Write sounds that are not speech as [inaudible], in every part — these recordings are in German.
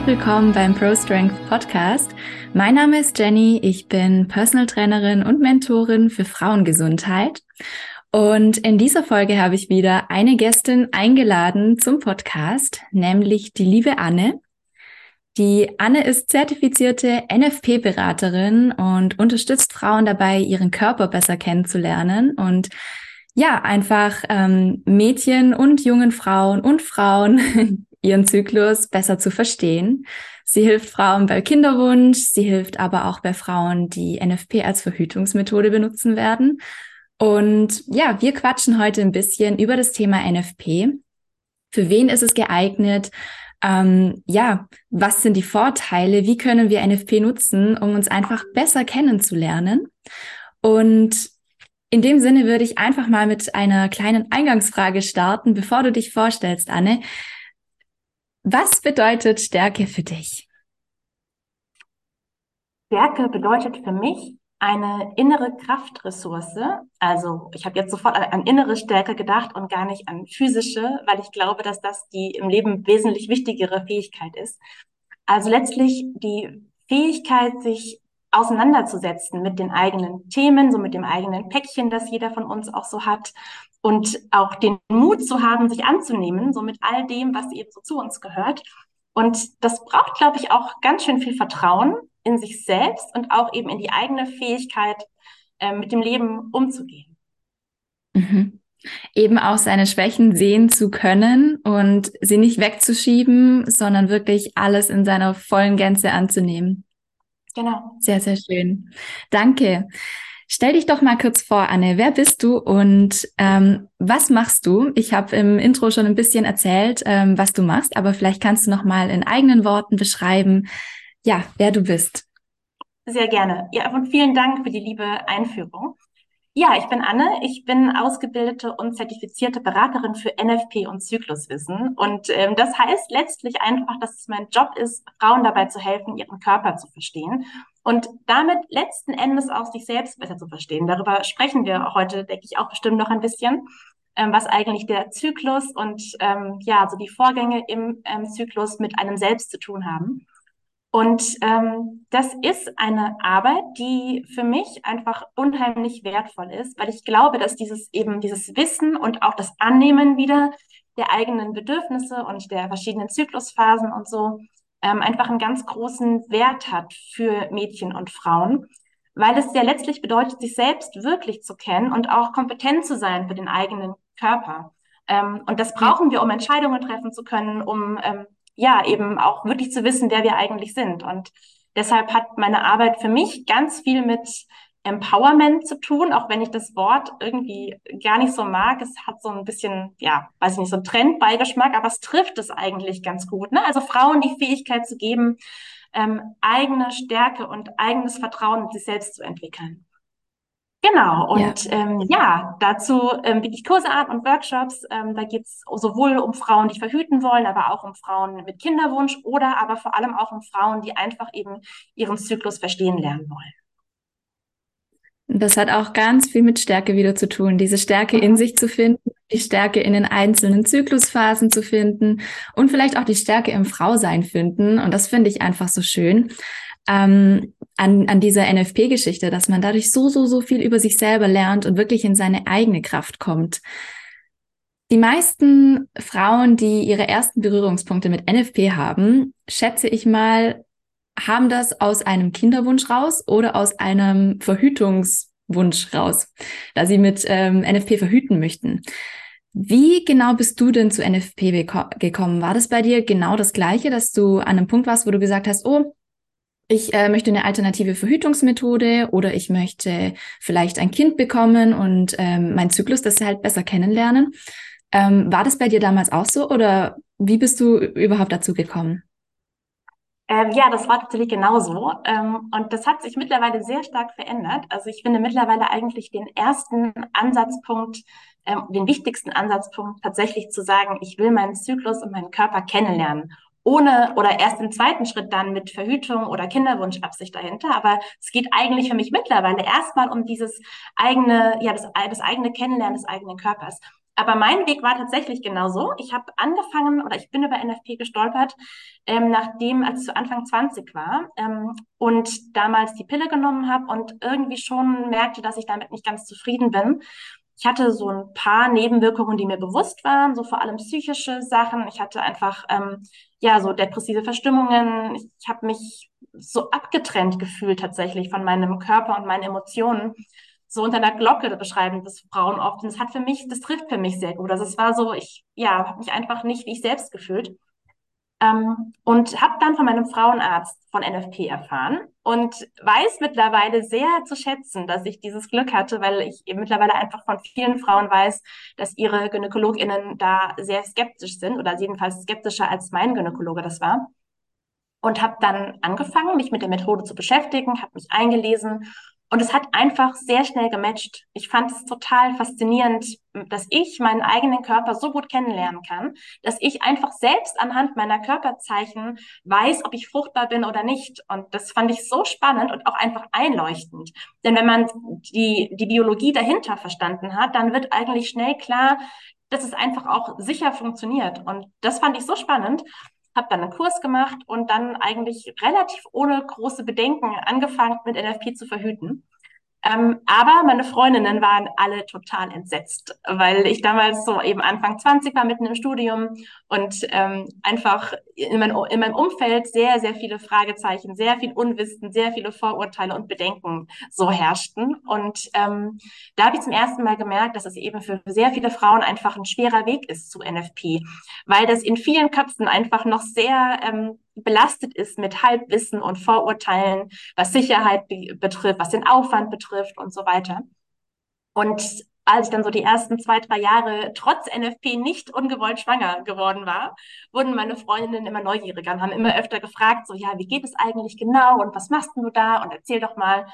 Herzlich willkommen beim Pro Strength Podcast. Mein Name ist Jenny, ich bin Personal Trainerin und Mentorin für Frauengesundheit. Und in dieser Folge habe ich wieder eine Gästin eingeladen zum Podcast, nämlich die liebe Anne. Die Anne ist zertifizierte NFP-Beraterin und unterstützt Frauen dabei, ihren Körper besser kennenzulernen und ja, einfach ähm, Mädchen und jungen Frauen und Frauen [laughs] ihren Zyklus besser zu verstehen. Sie hilft Frauen bei Kinderwunsch, sie hilft aber auch bei Frauen, die NFP als Verhütungsmethode benutzen werden. Und ja, wir quatschen heute ein bisschen über das Thema NFP. Für wen ist es geeignet? ähm, ja, was sind die Vorteile? Wie können wir NFP nutzen, um uns einfach besser kennenzulernen? Und in dem Sinne würde ich einfach mal mit einer kleinen Eingangsfrage starten, bevor du dich vorstellst, Anne. Was bedeutet Stärke für dich? Stärke bedeutet für mich, eine innere Kraftressource. Also ich habe jetzt sofort an innere Stärke gedacht und gar nicht an physische, weil ich glaube, dass das die im Leben wesentlich wichtigere Fähigkeit ist. Also letztlich die Fähigkeit, sich auseinanderzusetzen mit den eigenen Themen, so mit dem eigenen Päckchen, das jeder von uns auch so hat und auch den Mut zu haben, sich anzunehmen, so mit all dem, was eben so zu uns gehört. Und das braucht, glaube ich, auch ganz schön viel Vertrauen in sich selbst und auch eben in die eigene Fähigkeit, äh, mit dem Leben umzugehen. Mhm. Eben auch seine Schwächen sehen zu können und sie nicht wegzuschieben, sondern wirklich alles in seiner vollen Gänze anzunehmen. Genau. Sehr, sehr schön. Danke. Stell dich doch mal kurz vor, Anne. Wer bist du und ähm, was machst du? Ich habe im Intro schon ein bisschen erzählt, ähm, was du machst, aber vielleicht kannst du noch mal in eigenen Worten beschreiben, ja, wer du bist. Sehr gerne. Ja, und vielen Dank für die liebe Einführung. Ja, ich bin Anne. Ich bin ausgebildete und zertifizierte Beraterin für NFP und Zykluswissen. Und ähm, das heißt letztlich einfach, dass es mein Job ist, Frauen dabei zu helfen, ihren Körper zu verstehen und damit letzten Endes auch sich selbst besser zu verstehen. Darüber sprechen wir heute, denke ich, auch bestimmt noch ein bisschen, ähm, was eigentlich der Zyklus und ähm, ja, so die Vorgänge im ähm, Zyklus mit einem selbst zu tun haben. Und ähm, das ist eine Arbeit, die für mich einfach unheimlich wertvoll ist, weil ich glaube, dass dieses eben dieses Wissen und auch das Annehmen wieder der eigenen Bedürfnisse und der verschiedenen Zyklusphasen und so ähm, einfach einen ganz großen Wert hat für Mädchen und Frauen, weil es ja letztlich bedeutet, sich selbst wirklich zu kennen und auch kompetent zu sein für den eigenen Körper. Ähm, und das brauchen wir, um Entscheidungen treffen zu können, um ähm, ja, eben auch wirklich zu wissen, wer wir eigentlich sind. Und deshalb hat meine Arbeit für mich ganz viel mit Empowerment zu tun, auch wenn ich das Wort irgendwie gar nicht so mag. Es hat so ein bisschen, ja, weiß ich nicht, so einen Trendbeigeschmack, aber es trifft es eigentlich ganz gut. Ne? Also Frauen die Fähigkeit zu geben, ähm, eigene Stärke und eigenes Vertrauen in sich selbst zu entwickeln. Genau, und ja, ähm, ja dazu ähm, biete ich Kurse an und Workshops. Ähm, da geht es sowohl um Frauen, die verhüten wollen, aber auch um Frauen mit Kinderwunsch oder aber vor allem auch um Frauen, die einfach eben ihren Zyklus verstehen lernen wollen. Das hat auch ganz viel mit Stärke wieder zu tun, diese Stärke mhm. in sich zu finden, die Stärke in den einzelnen Zyklusphasen zu finden und vielleicht auch die Stärke im Frausein finden. Und das finde ich einfach so schön ähm, an, an dieser NFP-Geschichte, dass man dadurch so, so, so viel über sich selber lernt und wirklich in seine eigene Kraft kommt. Die meisten Frauen, die ihre ersten Berührungspunkte mit NFP haben, schätze ich mal, haben das aus einem Kinderwunsch raus oder aus einem Verhütungswunsch raus, da sie mit ähm, NFP verhüten möchten. Wie genau bist du denn zu NFP gekommen? War das bei dir genau das Gleiche, dass du an einem Punkt warst, wo du gesagt hast, oh, ich äh, möchte eine alternative Verhütungsmethode oder ich möchte vielleicht ein Kind bekommen und ähm, mein Zyklus das halt besser kennenlernen. Ähm, war das bei dir damals auch so oder wie bist du überhaupt dazu gekommen? Ähm, ja, das war tatsächlich genauso. Ähm, und das hat sich mittlerweile sehr stark verändert. Also ich finde mittlerweile eigentlich den ersten Ansatzpunkt, ähm, den wichtigsten Ansatzpunkt tatsächlich zu sagen, ich will meinen Zyklus und meinen Körper kennenlernen ohne oder erst im zweiten Schritt dann mit Verhütung oder Kinderwunschabsicht dahinter. Aber es geht eigentlich für mich mittlerweile erstmal um dieses eigene, ja, das, das eigene Kennenlernen des eigenen Körpers. Aber mein Weg war tatsächlich genauso. Ich habe angefangen oder ich bin über NFP gestolpert, ähm, nachdem, als ich zu Anfang 20 war ähm, und damals die Pille genommen habe und irgendwie schon merkte, dass ich damit nicht ganz zufrieden bin. Ich hatte so ein paar Nebenwirkungen, die mir bewusst waren, so vor allem psychische Sachen. Ich hatte einfach ähm, ja so depressive Verstimmungen. Ich, ich habe mich so abgetrennt gefühlt tatsächlich von meinem Körper und meinen Emotionen so unter einer Glocke beschreiben das Frauen oft. Und das hat für mich, das trifft für mich sehr gut. Also es war so, ich, ja, habe mich einfach nicht wie ich selbst gefühlt. Ähm, und habe dann von meinem Frauenarzt von NFP erfahren und weiß mittlerweile sehr zu schätzen, dass ich dieses Glück hatte, weil ich mittlerweile einfach von vielen Frauen weiß, dass ihre GynäkologInnen da sehr skeptisch sind oder jedenfalls skeptischer als mein Gynäkologe das war. Und habe dann angefangen, mich mit der Methode zu beschäftigen, habe mich eingelesen und es hat einfach sehr schnell gematcht. Ich fand es total faszinierend, dass ich meinen eigenen Körper so gut kennenlernen kann, dass ich einfach selbst anhand meiner Körperzeichen weiß, ob ich fruchtbar bin oder nicht. Und das fand ich so spannend und auch einfach einleuchtend. Denn wenn man die, die Biologie dahinter verstanden hat, dann wird eigentlich schnell klar, dass es einfach auch sicher funktioniert. Und das fand ich so spannend habe dann einen Kurs gemacht und dann eigentlich relativ ohne große Bedenken angefangen, mit NFP zu verhüten. Ähm, aber meine Freundinnen waren alle total entsetzt, weil ich damals so eben Anfang 20 war, mitten im Studium und ähm, einfach in, mein, in meinem Umfeld sehr, sehr viele Fragezeichen, sehr viel Unwissen, sehr viele Vorurteile und Bedenken so herrschten. Und ähm, da habe ich zum ersten Mal gemerkt, dass es eben für sehr viele Frauen einfach ein schwerer Weg ist zu NFP, weil das in vielen Köpfen einfach noch sehr ähm, belastet ist mit Halbwissen und Vorurteilen, was Sicherheit be betrifft, was den Aufwand betrifft und so weiter. Und als ich dann so die ersten zwei, drei Jahre trotz NFP nicht ungewollt schwanger geworden war, wurden meine Freundinnen immer neugieriger und haben immer öfter gefragt, so, ja, wie geht es eigentlich genau und was machst du da und erzähl doch mal.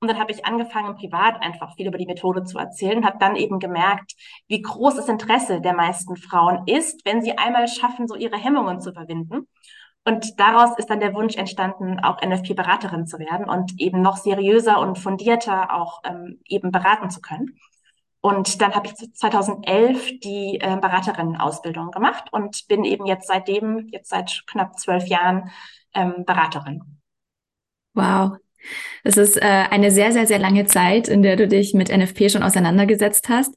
Und dann habe ich angefangen, privat einfach viel über die Methode zu erzählen, habe dann eben gemerkt, wie groß das Interesse der meisten Frauen ist, wenn sie einmal schaffen, so ihre Hemmungen zu überwinden. Und daraus ist dann der Wunsch entstanden, auch NFP-Beraterin zu werden und eben noch seriöser und fundierter auch ähm, eben beraten zu können. Und dann habe ich 2011 die äh, Beraterinnen-Ausbildung gemacht und bin eben jetzt seitdem, jetzt seit knapp zwölf Jahren ähm, Beraterin. Wow. Das ist äh, eine sehr, sehr, sehr lange Zeit, in der du dich mit NFP schon auseinandergesetzt hast.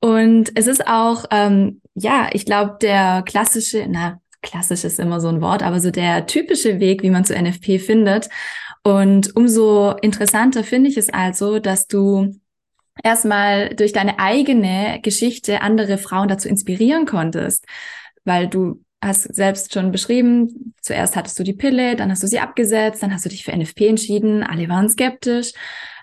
Und es ist auch, ähm, ja, ich glaube, der klassische, na, klassisch ist immer so ein Wort, aber so der typische Weg, wie man zu NFP findet. Und umso interessanter finde ich es also, dass du erstmal durch deine eigene Geschichte andere Frauen dazu inspirieren konntest, weil du hast selbst schon beschrieben, zuerst hattest du die Pille, dann hast du sie abgesetzt, dann hast du dich für NFP entschieden, alle waren skeptisch.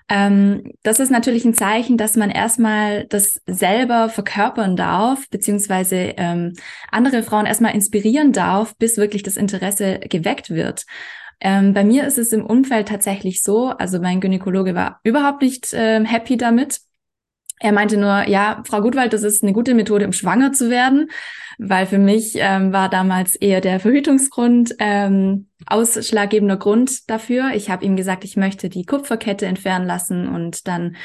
Ähm, das ist natürlich ein Zeichen, dass man erstmal das selber verkörpern darf, beziehungsweise ähm, andere Frauen erstmal inspirieren darf, bis wirklich das Interesse geweckt wird. Ähm, bei mir ist es im Umfeld tatsächlich so, also mein Gynäkologe war überhaupt nicht ähm, happy damit. Er meinte nur, ja, Frau Gutwald, das ist eine gute Methode, um schwanger zu werden, weil für mich ähm, war damals eher der Verhütungsgrund ähm, ausschlaggebender Grund dafür. Ich habe ihm gesagt, ich möchte die Kupferkette entfernen lassen und dann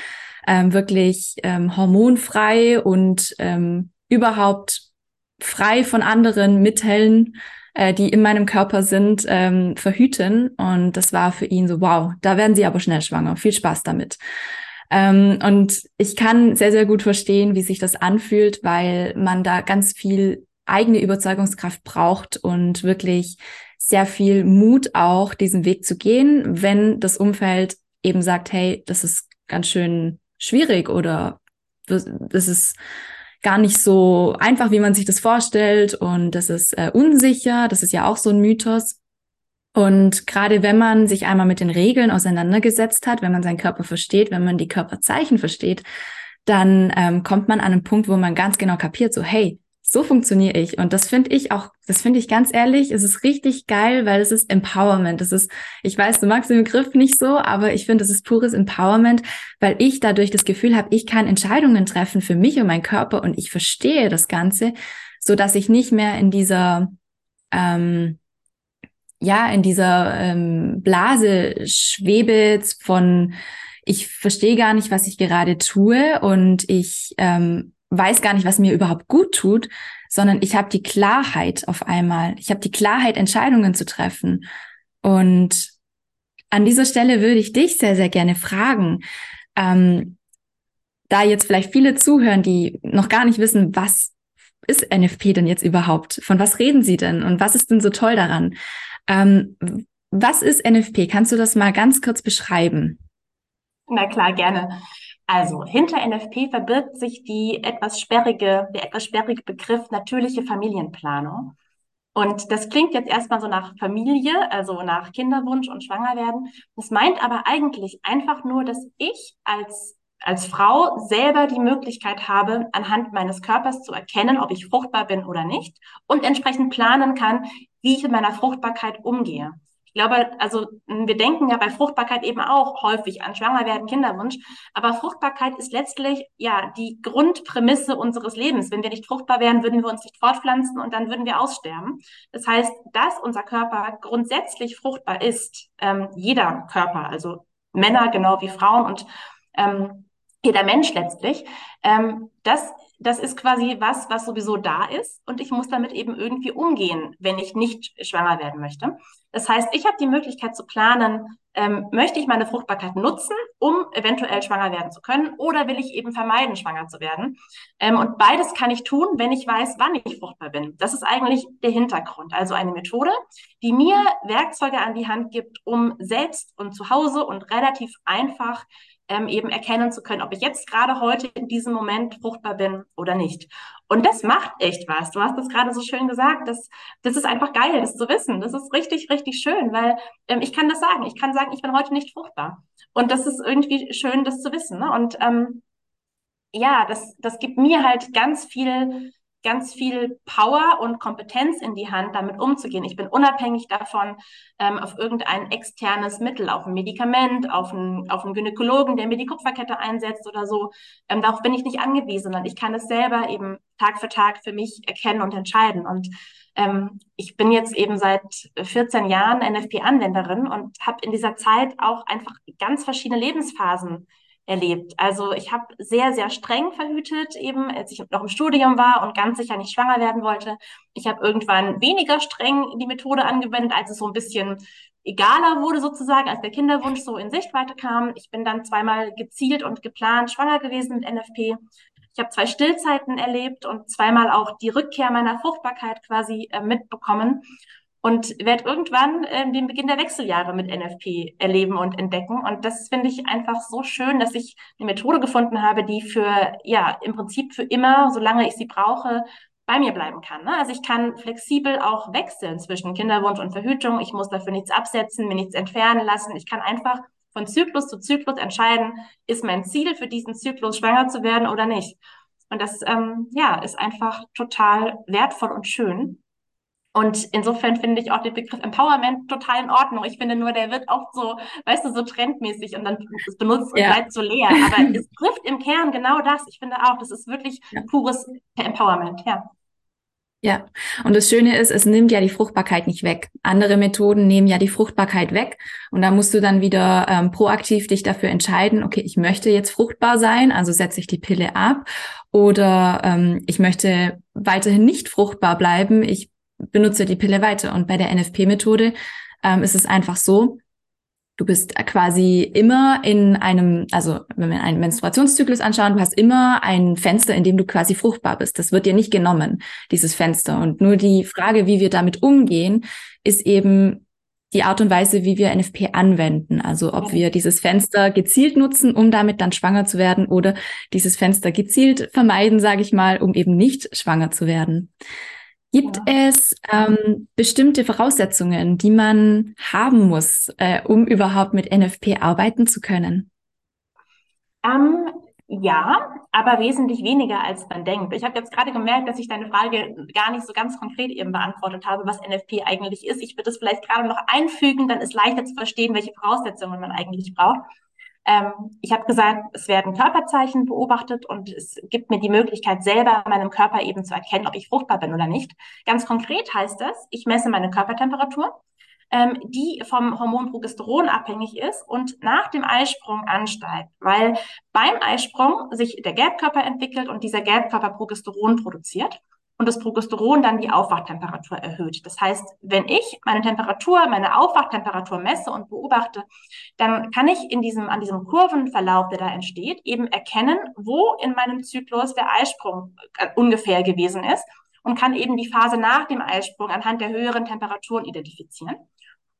ähm, wirklich ähm, hormonfrei und ähm, überhaupt frei von anderen Mitteln, äh, die in meinem Körper sind, ähm, verhüten. Und das war für ihn so, wow, da werden Sie aber schnell schwanger. Viel Spaß damit. Ähm, und ich kann sehr, sehr gut verstehen, wie sich das anfühlt, weil man da ganz viel eigene Überzeugungskraft braucht und wirklich sehr viel Mut auch, diesen Weg zu gehen, wenn das Umfeld eben sagt, hey, das ist ganz schön schwierig oder das ist gar nicht so einfach, wie man sich das vorstellt und das ist äh, unsicher, das ist ja auch so ein Mythos. Und gerade wenn man sich einmal mit den Regeln auseinandergesetzt hat, wenn man seinen Körper versteht, wenn man die Körperzeichen versteht, dann ähm, kommt man an einen Punkt, wo man ganz genau kapiert, so hey, so funktioniere ich. Und das finde ich auch, das finde ich ganz ehrlich, es ist richtig geil, weil es ist Empowerment. Es ist, ich weiß, du magst den Begriff nicht so, aber ich finde, es ist pures Empowerment, weil ich dadurch das Gefühl habe, ich kann Entscheidungen treffen für mich und meinen Körper und ich verstehe das Ganze, so dass ich nicht mehr in dieser ähm, ja in dieser ähm, Blase schwebe von ich verstehe gar nicht, was ich gerade tue und ich ähm, weiß gar nicht, was mir überhaupt gut tut, sondern ich habe die Klarheit auf einmal. Ich habe die Klarheit, Entscheidungen zu treffen. Und an dieser Stelle würde ich dich sehr, sehr gerne fragen, ähm, da jetzt vielleicht viele zuhören, die noch gar nicht wissen, was ist NFP denn jetzt überhaupt? Von was reden Sie denn? Und was ist denn so toll daran? Ähm, was ist NFP? Kannst du das mal ganz kurz beschreiben? Na klar, gerne. Also hinter NFP verbirgt sich die etwas sperrige, der etwas sperrige Begriff natürliche Familienplanung. Und das klingt jetzt erstmal so nach Familie, also nach Kinderwunsch und Schwangerwerden. Das meint aber eigentlich einfach nur, dass ich als als Frau selber die Möglichkeit habe, anhand meines Körpers zu erkennen, ob ich fruchtbar bin oder nicht und entsprechend planen kann, wie ich mit meiner Fruchtbarkeit umgehe. Ich glaube, also wir denken ja bei Fruchtbarkeit eben auch häufig an Schwangerwerden, Kinderwunsch, aber Fruchtbarkeit ist letztlich ja die Grundprämisse unseres Lebens. Wenn wir nicht fruchtbar wären, würden wir uns nicht fortpflanzen und dann würden wir aussterben. Das heißt, dass unser Körper grundsätzlich fruchtbar ist, ähm, jeder Körper, also Männer genau wie Frauen und ähm, jeder Mensch letztlich, ähm, das, das ist quasi was, was sowieso da ist und ich muss damit eben irgendwie umgehen, wenn ich nicht schwanger werden möchte. Das heißt, ich habe die Möglichkeit zu planen, ähm, möchte ich meine Fruchtbarkeit nutzen, um eventuell schwanger werden zu können oder will ich eben vermeiden, schwanger zu werden. Ähm, und beides kann ich tun, wenn ich weiß, wann ich fruchtbar bin. Das ist eigentlich der Hintergrund. Also eine Methode, die mir Werkzeuge an die Hand gibt, um selbst und zu Hause und relativ einfach ähm, eben erkennen zu können, ob ich jetzt gerade heute in diesem Moment fruchtbar bin oder nicht. Und das macht echt was. Du hast das gerade so schön gesagt. Das, das ist einfach geil, das zu wissen. Das ist richtig, richtig schön, weil ähm, ich kann das sagen. Ich kann sagen, ich bin heute nicht fruchtbar. Und das ist irgendwie schön, das zu wissen. Ne? Und ähm, ja, das, das gibt mir halt ganz viel ganz viel Power und Kompetenz in die Hand, damit umzugehen. Ich bin unabhängig davon, ähm, auf irgendein externes Mittel, auf ein Medikament, auf einen, auf einen Gynäkologen, der mir die Kupferkette einsetzt oder so. Ähm, darauf bin ich nicht angewiesen, sondern ich kann es selber eben Tag für Tag für mich erkennen und entscheiden. Und ähm, ich bin jetzt eben seit 14 Jahren NFP-Anwenderin und habe in dieser Zeit auch einfach ganz verschiedene Lebensphasen erlebt. Also ich habe sehr, sehr streng verhütet, eben als ich noch im Studium war und ganz sicher nicht schwanger werden wollte. Ich habe irgendwann weniger streng die Methode angewendet, als es so ein bisschen egaler wurde sozusagen, als der Kinderwunsch so in Sichtweite kam. Ich bin dann zweimal gezielt und geplant schwanger gewesen mit NFP. Ich habe zwei Stillzeiten erlebt und zweimal auch die Rückkehr meiner Fruchtbarkeit quasi äh, mitbekommen und werde irgendwann äh, den Beginn der Wechseljahre mit NFP erleben und entdecken. Und das finde ich einfach so schön, dass ich eine Methode gefunden habe, die für, ja, im Prinzip für immer, solange ich sie brauche, bei mir bleiben kann. Ne? Also ich kann flexibel auch wechseln zwischen Kinderwunsch und Verhütung. Ich muss dafür nichts absetzen, mir nichts entfernen lassen. Ich kann einfach von Zyklus zu Zyklus entscheiden, ist mein Ziel für diesen Zyklus schwanger zu werden oder nicht. Und das ähm, ja, ist einfach total wertvoll und schön. Und insofern finde ich auch den Begriff Empowerment total in Ordnung. Ich finde nur, der wird oft so, weißt du, so trendmäßig und dann benutzt und ja. bleibt so leer. Aber [laughs] es trifft im Kern genau das. Ich finde auch, das ist wirklich ja. pures Empowerment, ja. Ja, und das Schöne ist, es nimmt ja die Fruchtbarkeit nicht weg. Andere Methoden nehmen ja die Fruchtbarkeit weg und da musst du dann wieder ähm, proaktiv dich dafür entscheiden, okay, ich möchte jetzt fruchtbar sein, also setze ich die Pille ab oder ähm, ich möchte weiterhin nicht fruchtbar bleiben, ich benutze die Pille weiter. Und bei der NFP-Methode ähm, ist es einfach so, du bist quasi immer in einem, also wenn wir einen Menstruationszyklus anschauen, du hast immer ein Fenster, in dem du quasi fruchtbar bist. Das wird dir nicht genommen, dieses Fenster. Und nur die Frage, wie wir damit umgehen, ist eben die Art und Weise, wie wir NFP anwenden. Also ob wir dieses Fenster gezielt nutzen, um damit dann schwanger zu werden oder dieses Fenster gezielt vermeiden, sage ich mal, um eben nicht schwanger zu werden. Gibt ja. es ähm, bestimmte Voraussetzungen, die man haben muss, äh, um überhaupt mit NFP arbeiten zu können? Ähm, ja, aber wesentlich weniger, als man denkt. Ich habe jetzt gerade gemerkt, dass ich deine Frage gar nicht so ganz konkret eben beantwortet habe, was NFP eigentlich ist. Ich würde es vielleicht gerade noch einfügen, dann ist leichter zu verstehen, welche Voraussetzungen man eigentlich braucht. Ähm, ich habe gesagt, es werden Körperzeichen beobachtet und es gibt mir die Möglichkeit, selber meinem Körper eben zu erkennen, ob ich fruchtbar bin oder nicht. Ganz konkret heißt das, ich messe meine Körpertemperatur. ähm, die vom Hormon Progesteron abhängig ist und nach dem Eisprung ansteigt, weil beim Eisprung sich der Gelbkörper entwickelt und dieser Gelbkörper Progesteron produziert und das Progesteron dann die Aufwachtemperatur erhöht. Das heißt, wenn ich meine Temperatur, meine Aufwachtemperatur messe und beobachte, dann kann ich in diesem, an diesem Kurvenverlauf, der da entsteht, eben erkennen, wo in meinem Zyklus der Eisprung äh, ungefähr gewesen ist und kann eben die Phase nach dem Eisprung anhand der höheren Temperaturen identifizieren.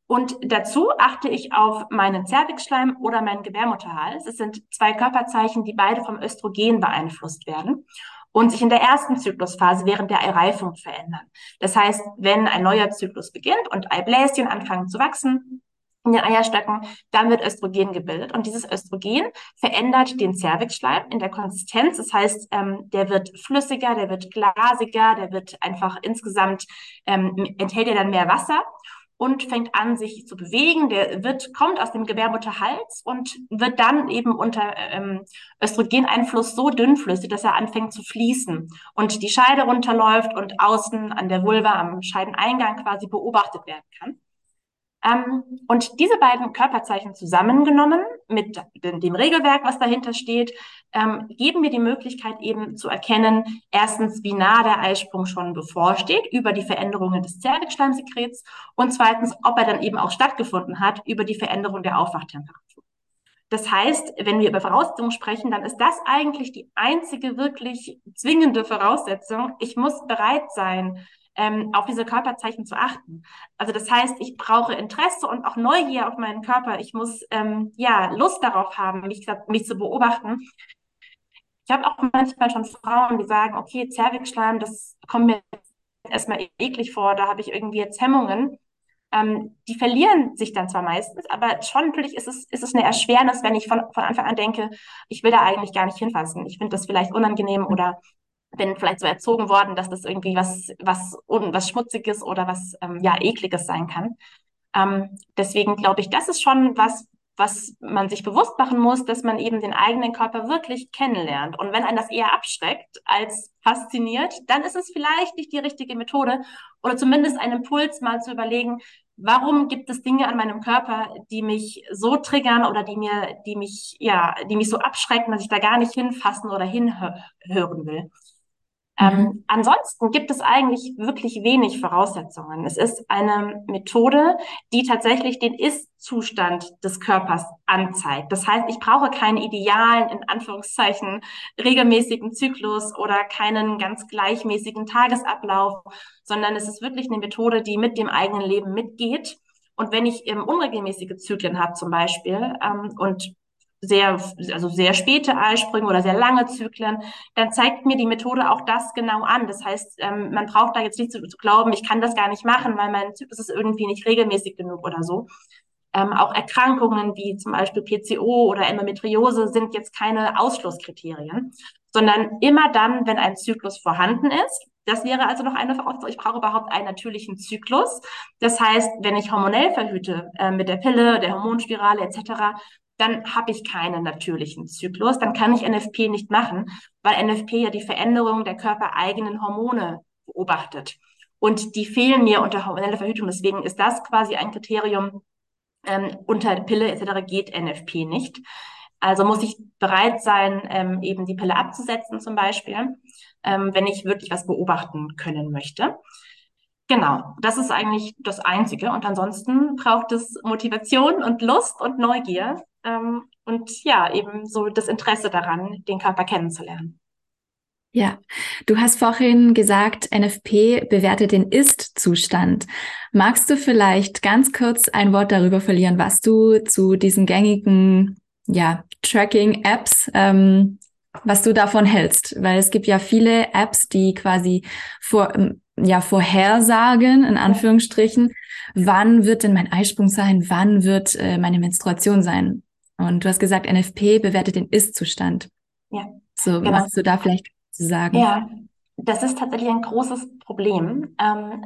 Und dazu achte ich auf meinen Zervixschleim oder meinen Gebärmutterhals. Es sind zwei Körperzeichen, die beide vom Östrogen beeinflusst werden und sich in der ersten Zyklusphase während der Eireifung verändern. Das heißt, wenn ein neuer Zyklus beginnt und Eibläschen anfangen zu wachsen, in den Eierstöcken, dann wird Östrogen gebildet. Und dieses Östrogen verändert den Zervixschleim in der Konsistenz. Das heißt, ähm, der wird flüssiger, der wird glasiger, der wird einfach insgesamt, ähm, enthält er dann mehr Wasser und fängt an, sich zu bewegen. Der wird, kommt aus dem Gebärmutterhals und wird dann eben unter ähm, Östrogeneinfluss so dünnflüssig, dass er anfängt zu fließen und die Scheide runterläuft und außen an der Vulva am Scheideneingang quasi beobachtet werden kann. Ähm, und diese beiden Körperzeichen zusammengenommen mit dem Regelwerk, was dahinter steht, ähm, geben mir die Möglichkeit eben zu erkennen, erstens, wie nah der Eisprung schon bevorsteht über die Veränderungen des Zervixschleimsekrets und zweitens, ob er dann eben auch stattgefunden hat über die Veränderung der Aufwachtemperatur. Das heißt, wenn wir über Voraussetzungen sprechen, dann ist das eigentlich die einzige wirklich zwingende Voraussetzung. Ich muss bereit sein, ähm, auf diese Körperzeichen zu achten. Also das heißt, ich brauche Interesse und auch Neugier auf meinen Körper. Ich muss ähm, ja Lust darauf haben, mich, mich zu beobachten. Ich habe auch manchmal schon Frauen, die sagen, okay, Zervixschleim, das kommt mir erstmal eklig vor, da habe ich irgendwie jetzt Hemmungen. Ähm, die verlieren sich dann zwar meistens, aber schon natürlich ist es, ist es eine Erschwernis, wenn ich von, von Anfang an denke, ich will da eigentlich gar nicht hinfassen. Ich finde das vielleicht unangenehm oder bin vielleicht so erzogen worden, dass das irgendwie was, was, was Schmutziges oder was, ähm, ja, Ekliges sein kann. Ähm, deswegen glaube ich, das ist schon was, was man sich bewusst machen muss, dass man eben den eigenen Körper wirklich kennenlernt. Und wenn einen das eher abschreckt als fasziniert, dann ist es vielleicht nicht die richtige Methode oder zumindest ein Impuls, mal zu überlegen, warum gibt es Dinge an meinem Körper, die mich so triggern oder die mir, die mich, ja, die mich so abschrecken, dass ich da gar nicht hinfassen oder hinhören will. Ähm, mhm. ansonsten gibt es eigentlich wirklich wenig Voraussetzungen. Es ist eine Methode, die tatsächlich den Ist-Zustand des Körpers anzeigt. Das heißt, ich brauche keinen idealen, in Anführungszeichen, regelmäßigen Zyklus oder keinen ganz gleichmäßigen Tagesablauf, sondern es ist wirklich eine Methode, die mit dem eigenen Leben mitgeht. Und wenn ich eben unregelmäßige Zyklen habe zum Beispiel ähm, und sehr, also sehr späte Eisprünge oder sehr lange Zyklen, dann zeigt mir die Methode auch das genau an. Das heißt, ähm, man braucht da jetzt nicht zu, zu, glauben, ich kann das gar nicht machen, weil mein Zyklus ist irgendwie nicht regelmäßig genug oder so. Ähm, auch Erkrankungen wie zum Beispiel PCO oder Endometriose sind jetzt keine Ausschlusskriterien, sondern immer dann, wenn ein Zyklus vorhanden ist. Das wäre also noch eine Voraussetzung. Ich brauche überhaupt einen natürlichen Zyklus. Das heißt, wenn ich hormonell verhüte äh, mit der Pille, der Hormonspirale etc., dann habe ich keinen natürlichen Zyklus, dann kann ich NFP nicht machen, weil NFP ja die Veränderung der körpereigenen Hormone beobachtet. Und die fehlen mir unter hormoneller Verhütung. Deswegen ist das quasi ein Kriterium, ähm, unter Pille etc. geht NFP nicht. Also muss ich bereit sein, ähm, eben die Pille abzusetzen zum Beispiel, ähm, wenn ich wirklich was beobachten können möchte. Genau, das ist eigentlich das Einzige. Und ansonsten braucht es Motivation und Lust und Neugier, ähm, und ja, eben so das Interesse daran, den Körper kennenzulernen. Ja, du hast vorhin gesagt, NFP bewertet den Ist-Zustand. Magst du vielleicht ganz kurz ein Wort darüber verlieren, was du zu diesen gängigen ja, Tracking-Apps, ähm, was du davon hältst? Weil es gibt ja viele Apps, die quasi vor, ähm, ja, vorhersagen, in Anführungsstrichen, wann wird denn mein Eisprung sein, wann wird äh, meine Menstruation sein. Und du hast gesagt, NFP bewertet den Ist-Zustand. Ja. So, genau. was du da vielleicht zu sagen? Ja, das ist tatsächlich ein großes Problem. Ähm,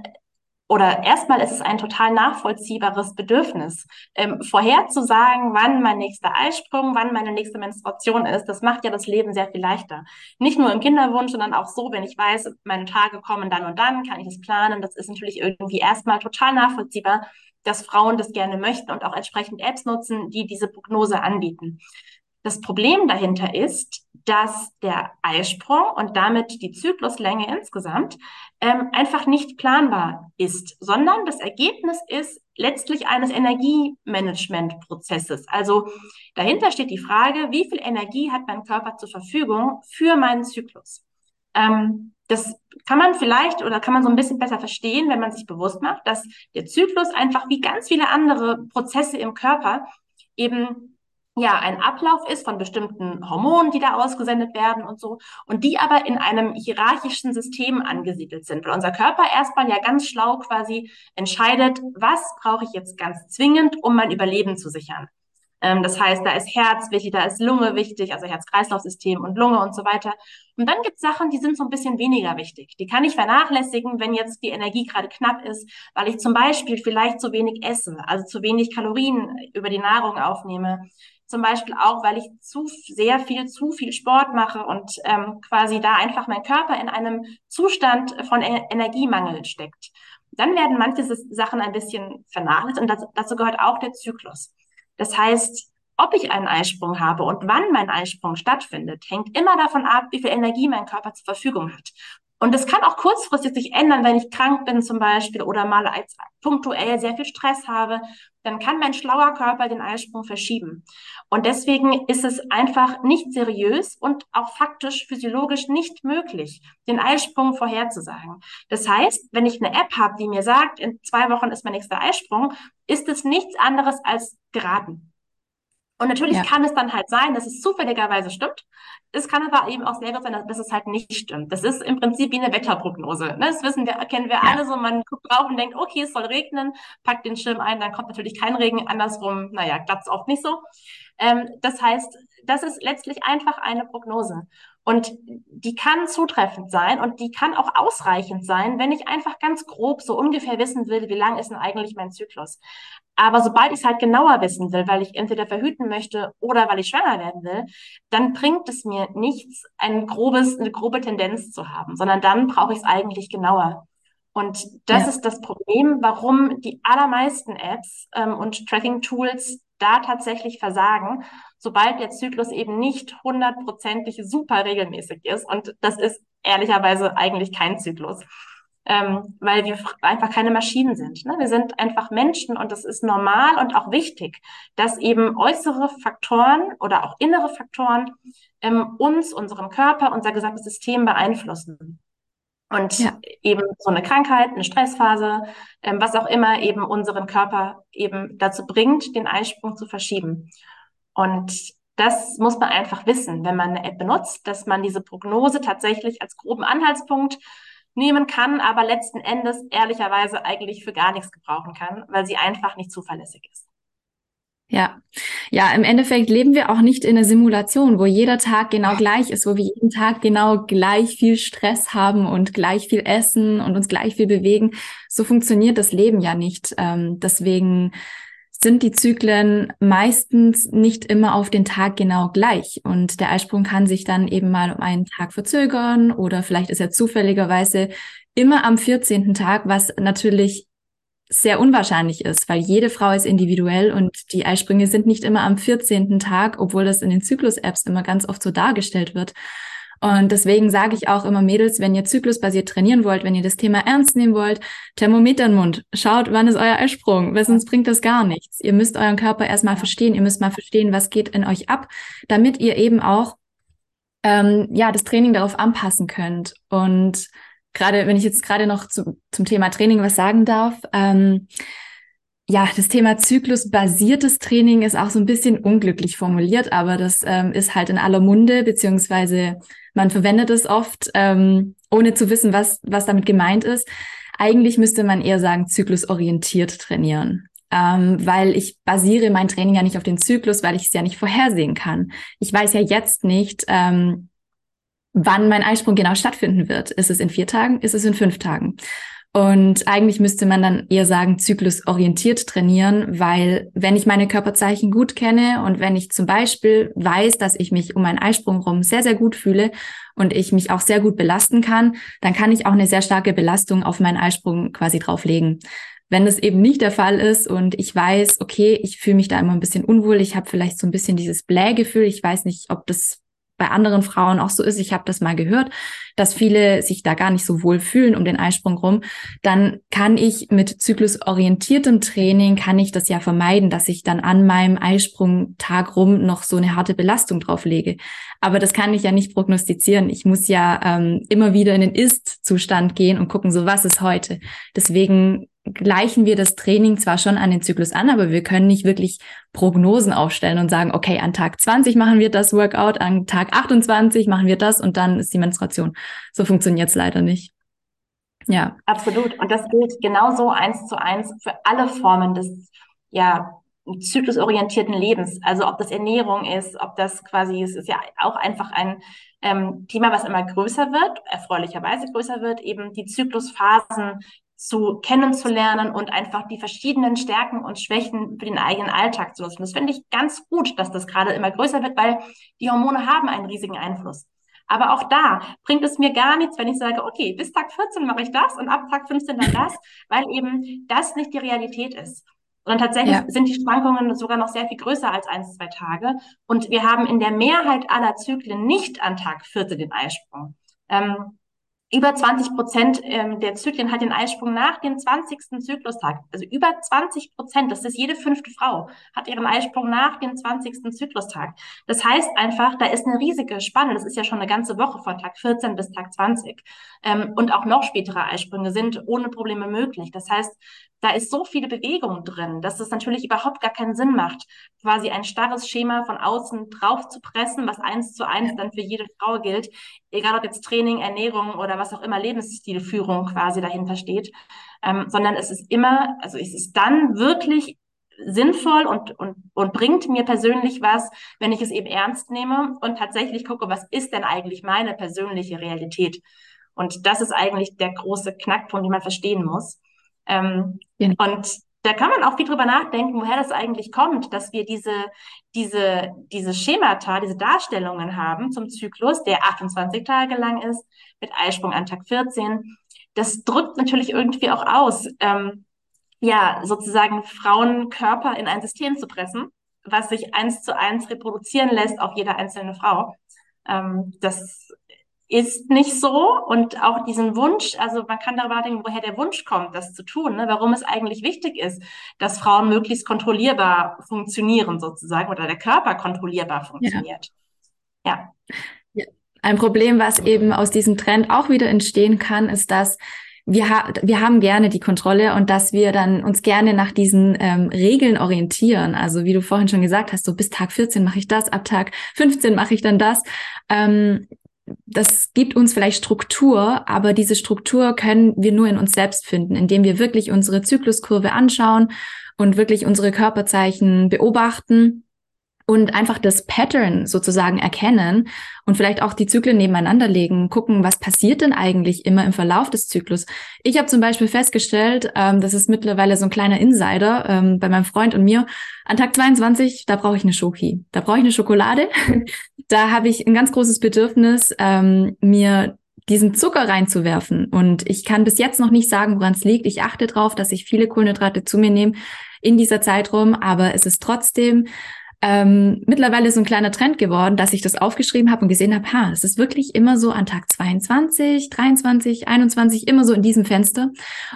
oder erstmal ist es ein total nachvollziehbares Bedürfnis. Ähm, vorherzusagen, wann mein nächster Eisprung, wann meine nächste Menstruation ist, das macht ja das Leben sehr viel leichter. Nicht nur im Kinderwunsch, sondern auch so, wenn ich weiß, meine Tage kommen dann und dann, kann ich das planen. Das ist natürlich irgendwie erstmal total nachvollziehbar, dass Frauen das gerne möchten und auch entsprechend Apps nutzen, die diese Prognose anbieten. Das Problem dahinter ist, dass der Eisprung und damit die Zykluslänge insgesamt ähm, einfach nicht planbar ist, sondern das Ergebnis ist letztlich eines Energiemanagementprozesses. Also dahinter steht die Frage, wie viel Energie hat mein Körper zur Verfügung für meinen Zyklus? Ähm, das kann man vielleicht oder kann man so ein bisschen besser verstehen, wenn man sich bewusst macht, dass der Zyklus einfach wie ganz viele andere Prozesse im Körper eben ja ein Ablauf ist von bestimmten Hormonen, die da ausgesendet werden und so, und die aber in einem hierarchischen System angesiedelt sind, weil unser Körper erstmal ja ganz schlau quasi entscheidet, was brauche ich jetzt ganz zwingend, um mein Überleben zu sichern. Ähm, das heißt, da ist Herz wichtig, da ist Lunge wichtig, also Herz-Kreislauf-System und Lunge und so weiter. Und dann gibt es Sachen, die sind so ein bisschen weniger wichtig. Die kann ich vernachlässigen, wenn jetzt die Energie gerade knapp ist, weil ich zum Beispiel vielleicht zu wenig esse, also zu wenig Kalorien über die Nahrung aufnehme zum Beispiel auch, weil ich zu sehr viel, zu viel Sport mache und ähm, quasi da einfach mein Körper in einem Zustand von e Energiemangel steckt. Dann werden manche Sachen ein bisschen vernachlässigt und das, dazu gehört auch der Zyklus. Das heißt, ob ich einen Eisprung habe und wann mein Eisprung stattfindet, hängt immer davon ab, wie viel Energie mein Körper zur Verfügung hat. Und das kann auch kurzfristig sich ändern, wenn ich krank bin zum Beispiel oder mal als punktuell sehr viel Stress habe, dann kann mein schlauer Körper den Eisprung verschieben. Und deswegen ist es einfach nicht seriös und auch faktisch physiologisch nicht möglich, den Eisprung vorherzusagen. Das heißt, wenn ich eine App habe, die mir sagt, in zwei Wochen ist mein nächster Eisprung, ist es nichts anderes als geraten. Und natürlich ja. kann es dann halt sein, dass es zufälligerweise stimmt. Es kann aber eben auch sehr gut sein, dass es halt nicht stimmt. Das ist im Prinzip wie eine Wetterprognose. Ne? Das wissen wir, kennen wir ja. alle so. Man guckt drauf und denkt, okay, es soll regnen, packt den Schirm ein, dann kommt natürlich kein Regen. Andersrum, naja, klappt es oft nicht so. Ähm, das heißt, das ist letztlich einfach eine Prognose. Und die kann zutreffend sein und die kann auch ausreichend sein, wenn ich einfach ganz grob so ungefähr wissen will, wie lang ist denn eigentlich mein Zyklus. Aber sobald ich es halt genauer wissen will, weil ich entweder verhüten möchte oder weil ich schwanger werden will, dann bringt es mir nichts, ein grobes, eine grobe Tendenz zu haben, sondern dann brauche ich es eigentlich genauer. Und das ja. ist das Problem, warum die allermeisten Apps ähm, und Tracking-Tools da tatsächlich versagen, sobald der Zyklus eben nicht hundertprozentig super regelmäßig ist. Und das ist ehrlicherweise eigentlich kein Zyklus ähm, weil wir einfach keine Maschinen sind. Ne? Wir sind einfach Menschen und es ist normal und auch wichtig, dass eben äußere Faktoren oder auch innere Faktoren ähm, uns, unseren Körper, unser gesamtes System beeinflussen. Und ja. eben so eine Krankheit, eine Stressphase, ähm, was auch immer eben unseren Körper eben dazu bringt, den Eisprung zu verschieben. Und das muss man einfach wissen, wenn man eine App benutzt, dass man diese Prognose tatsächlich als groben Anhaltspunkt nehmen kann, aber letzten Endes ehrlicherweise eigentlich für gar nichts gebrauchen kann, weil sie einfach nicht zuverlässig ist. Ja, ja, im Endeffekt leben wir auch nicht in einer Simulation, wo jeder Tag genau gleich ist, wo wir jeden Tag genau gleich viel Stress haben und gleich viel essen und uns gleich viel bewegen. So funktioniert das Leben ja nicht. Ähm, deswegen sind die Zyklen meistens nicht immer auf den Tag genau gleich. Und der Eisprung kann sich dann eben mal um einen Tag verzögern oder vielleicht ist er zufälligerweise immer am 14. Tag, was natürlich sehr unwahrscheinlich ist, weil jede Frau ist individuell und die Eisprünge sind nicht immer am 14. Tag, obwohl das in den Zyklus-Apps immer ganz oft so dargestellt wird. Und deswegen sage ich auch immer Mädels, wenn ihr zyklusbasiert trainieren wollt, wenn ihr das Thema ernst nehmen wollt, Thermometer im Mund, schaut, wann ist euer Eisprung, weil sonst bringt das gar nichts. Ihr müsst euren Körper erstmal verstehen, ihr müsst mal verstehen, was geht in euch ab, damit ihr eben auch ähm, ja das Training darauf anpassen könnt. Und gerade, wenn ich jetzt gerade noch zu, zum Thema Training was sagen darf, ähm, ja, das Thema zyklusbasiertes Training ist auch so ein bisschen unglücklich formuliert, aber das ähm, ist halt in aller Munde, beziehungsweise man verwendet es oft, ähm, ohne zu wissen, was, was damit gemeint ist. Eigentlich müsste man eher sagen, zyklusorientiert trainieren. Ähm, weil ich basiere mein Training ja nicht auf den Zyklus, weil ich es ja nicht vorhersehen kann. Ich weiß ja jetzt nicht, ähm, wann mein Eisprung genau stattfinden wird. Ist es in vier Tagen? Ist es in fünf Tagen? Und eigentlich müsste man dann eher sagen, zyklusorientiert trainieren, weil wenn ich meine Körperzeichen gut kenne und wenn ich zum Beispiel weiß, dass ich mich um meinen Eisprung rum sehr, sehr gut fühle und ich mich auch sehr gut belasten kann, dann kann ich auch eine sehr starke Belastung auf meinen Eisprung quasi drauflegen. Wenn das eben nicht der Fall ist und ich weiß, okay, ich fühle mich da immer ein bisschen unwohl, ich habe vielleicht so ein bisschen dieses Blähgefühl, ich weiß nicht, ob das bei anderen Frauen auch so ist, ich habe das mal gehört, dass viele sich da gar nicht so wohl fühlen um den Eisprung rum, dann kann ich mit zyklusorientiertem Training, kann ich das ja vermeiden, dass ich dann an meinem Eisprungtag rum noch so eine harte Belastung drauflege. Aber das kann ich ja nicht prognostizieren. Ich muss ja ähm, immer wieder in den Ist-Zustand gehen und gucken, so was ist heute. Deswegen gleichen wir das Training zwar schon an den Zyklus an, aber wir können nicht wirklich Prognosen aufstellen und sagen, okay, an Tag 20 machen wir das Workout, an Tag 28 machen wir das und dann ist die Menstruation. So funktioniert es leider nicht. Ja. Absolut. Und das gilt genauso eins zu eins für alle Formen des, ja, zyklusorientierten Lebens. Also ob das Ernährung ist, ob das quasi, es ist ja auch einfach ein ähm, Thema, was immer größer wird, erfreulicherweise größer wird, eben die Zyklusphasen zu kennenzulernen und einfach die verschiedenen Stärken und Schwächen für den eigenen Alltag zu nutzen. Das finde ich ganz gut, dass das gerade immer größer wird, weil die Hormone haben einen riesigen Einfluss. Aber auch da bringt es mir gar nichts, wenn ich sage, okay, bis Tag 14 mache ich das und ab Tag 15 dann das, weil eben das nicht die Realität ist. Und tatsächlich ja. sind die Schwankungen sogar noch sehr viel größer als ein, zwei Tage. Und wir haben in der Mehrheit aller Zyklen nicht an Tag 14 den Eisprung. Ähm, über 20 Prozent ähm, der Zyklen hat den Eisprung nach dem 20. Zyklustag. Also über 20 Prozent, das ist jede fünfte Frau, hat ihren Eisprung nach dem 20. Zyklustag. Das heißt einfach, da ist eine riesige Spanne. Das ist ja schon eine ganze Woche von Tag 14 bis Tag 20. Ähm, und auch noch spätere Eisprünge sind ohne Probleme möglich. Das heißt, da ist so viele Bewegung drin, dass es natürlich überhaupt gar keinen Sinn macht, quasi ein starres Schema von außen drauf zu pressen, was eins zu eins dann für jede Frau gilt, egal ob jetzt Training, Ernährung oder was auch immer Lebensstilführung quasi dahinter steht, ähm, sondern es ist immer, also es ist dann wirklich sinnvoll und, und, und bringt mir persönlich was, wenn ich es eben ernst nehme und tatsächlich gucke, was ist denn eigentlich meine persönliche Realität? Und das ist eigentlich der große Knackpunkt, den man verstehen muss. Ähm, ja. Und da kann man auch viel drüber nachdenken, woher das eigentlich kommt, dass wir diese, diese, diese Schemata, diese Darstellungen haben zum Zyklus, der 28 Tage lang ist, mit Eisprung an Tag 14. Das drückt natürlich irgendwie auch aus, ähm, ja, sozusagen Frauenkörper in ein System zu pressen, was sich eins zu eins reproduzieren lässt auf jede einzelne Frau. Ähm, das ist nicht so und auch diesen Wunsch, also man kann darüber denken, woher der Wunsch kommt, das zu tun, ne? warum es eigentlich wichtig ist, dass Frauen möglichst kontrollierbar funktionieren sozusagen oder der Körper kontrollierbar funktioniert. Ja. ja. Ein Problem, was eben aus diesem Trend auch wieder entstehen kann, ist, dass wir, ha wir haben gerne die Kontrolle und dass wir dann uns gerne nach diesen ähm, Regeln orientieren. Also wie du vorhin schon gesagt hast, so bis Tag 14 mache ich das, ab Tag 15 mache ich dann das. Ähm, das gibt uns vielleicht Struktur, aber diese Struktur können wir nur in uns selbst finden, indem wir wirklich unsere Zykluskurve anschauen und wirklich unsere Körperzeichen beobachten und einfach das Pattern sozusagen erkennen und vielleicht auch die Zyklen nebeneinander legen, gucken, was passiert denn eigentlich immer im Verlauf des Zyklus. Ich habe zum Beispiel festgestellt, ähm, das ist mittlerweile so ein kleiner Insider ähm, bei meinem Freund und mir, an Tag 22, da brauche ich eine Schoki, da brauche ich eine Schokolade, da habe ich ein ganz großes Bedürfnis, ähm, mir diesen Zucker reinzuwerfen. Und ich kann bis jetzt noch nicht sagen, woran es liegt. Ich achte darauf, dass ich viele Kohlenhydrate zu mir nehme in dieser Zeitraum, aber es ist trotzdem ähm, mittlerweile so ein kleiner Trend geworden, dass ich das aufgeschrieben habe und gesehen habe, ha, es ist wirklich immer so an Tag 22, 23, 21, immer so in diesem Fenster.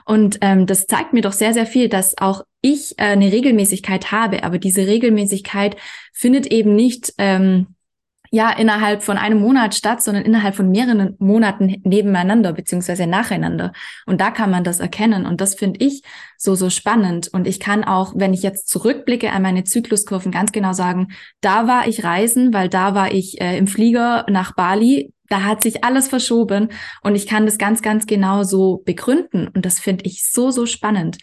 Und ähm, das zeigt mir doch sehr, sehr viel, dass auch ich äh, eine Regelmäßigkeit habe, aber diese Regelmäßigkeit findet eben nicht ähm, ja innerhalb von einem Monat statt, sondern innerhalb von mehreren Monaten nebeneinander beziehungsweise nacheinander. Und da kann man das erkennen. Und das finde ich so, so spannend. Und ich kann auch, wenn ich jetzt zurückblicke an meine Zykluskurven, ganz genau sagen, da war ich reisen, weil da war ich äh, im Flieger nach Bali. Da hat sich alles verschoben und ich kann das ganz, ganz genau so begründen. Und das finde ich so, so spannend.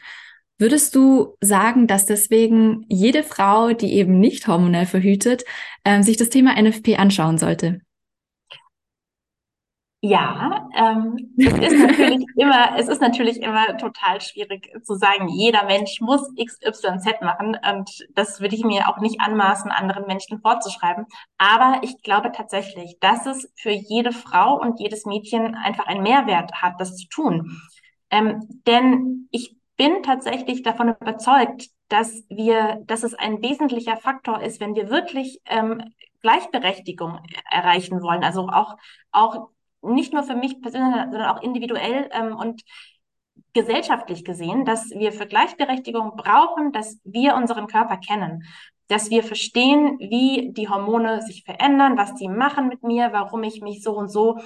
Würdest du sagen, dass deswegen jede Frau, die eben nicht hormonell verhütet, äh, sich das Thema NFP anschauen sollte? Ja, ähm, es ist [laughs] natürlich immer, es ist natürlich immer total schwierig zu sagen, jeder Mensch muss X, Y, Z machen. Und das würde ich mir auch nicht anmaßen, anderen Menschen vorzuschreiben. Aber ich glaube tatsächlich, dass es für jede Frau und jedes Mädchen einfach einen Mehrwert hat, das zu tun. Ähm, denn ich bin tatsächlich davon überzeugt, dass wir, dass es ein wesentlicher Faktor ist, wenn wir wirklich ähm, Gleichberechtigung erreichen wollen. Also auch, auch nicht nur für mich persönlich, sondern auch individuell ähm, und gesellschaftlich gesehen, dass wir für Gleichberechtigung brauchen, dass wir unseren Körper kennen, dass wir verstehen, wie die Hormone sich verändern, was die machen mit mir, warum ich mich so und so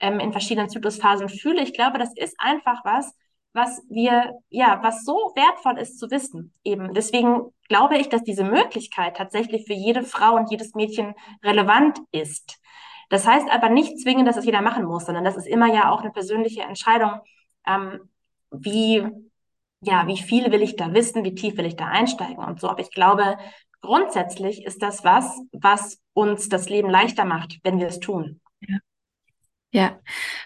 ähm, in verschiedenen Zyklusphasen fühle. Ich glaube, das ist einfach was, was wir, ja, was so wertvoll ist zu wissen. Eben. Deswegen glaube ich, dass diese Möglichkeit tatsächlich für jede Frau und jedes Mädchen relevant ist. Das heißt aber nicht zwingend, dass es jeder machen muss, sondern das ist immer ja auch eine persönliche Entscheidung, ähm, wie, ja, wie viel will ich da wissen, wie tief will ich da einsteigen und so. Aber ich glaube, grundsätzlich ist das was, was uns das Leben leichter macht, wenn wir es tun. Ja. ja.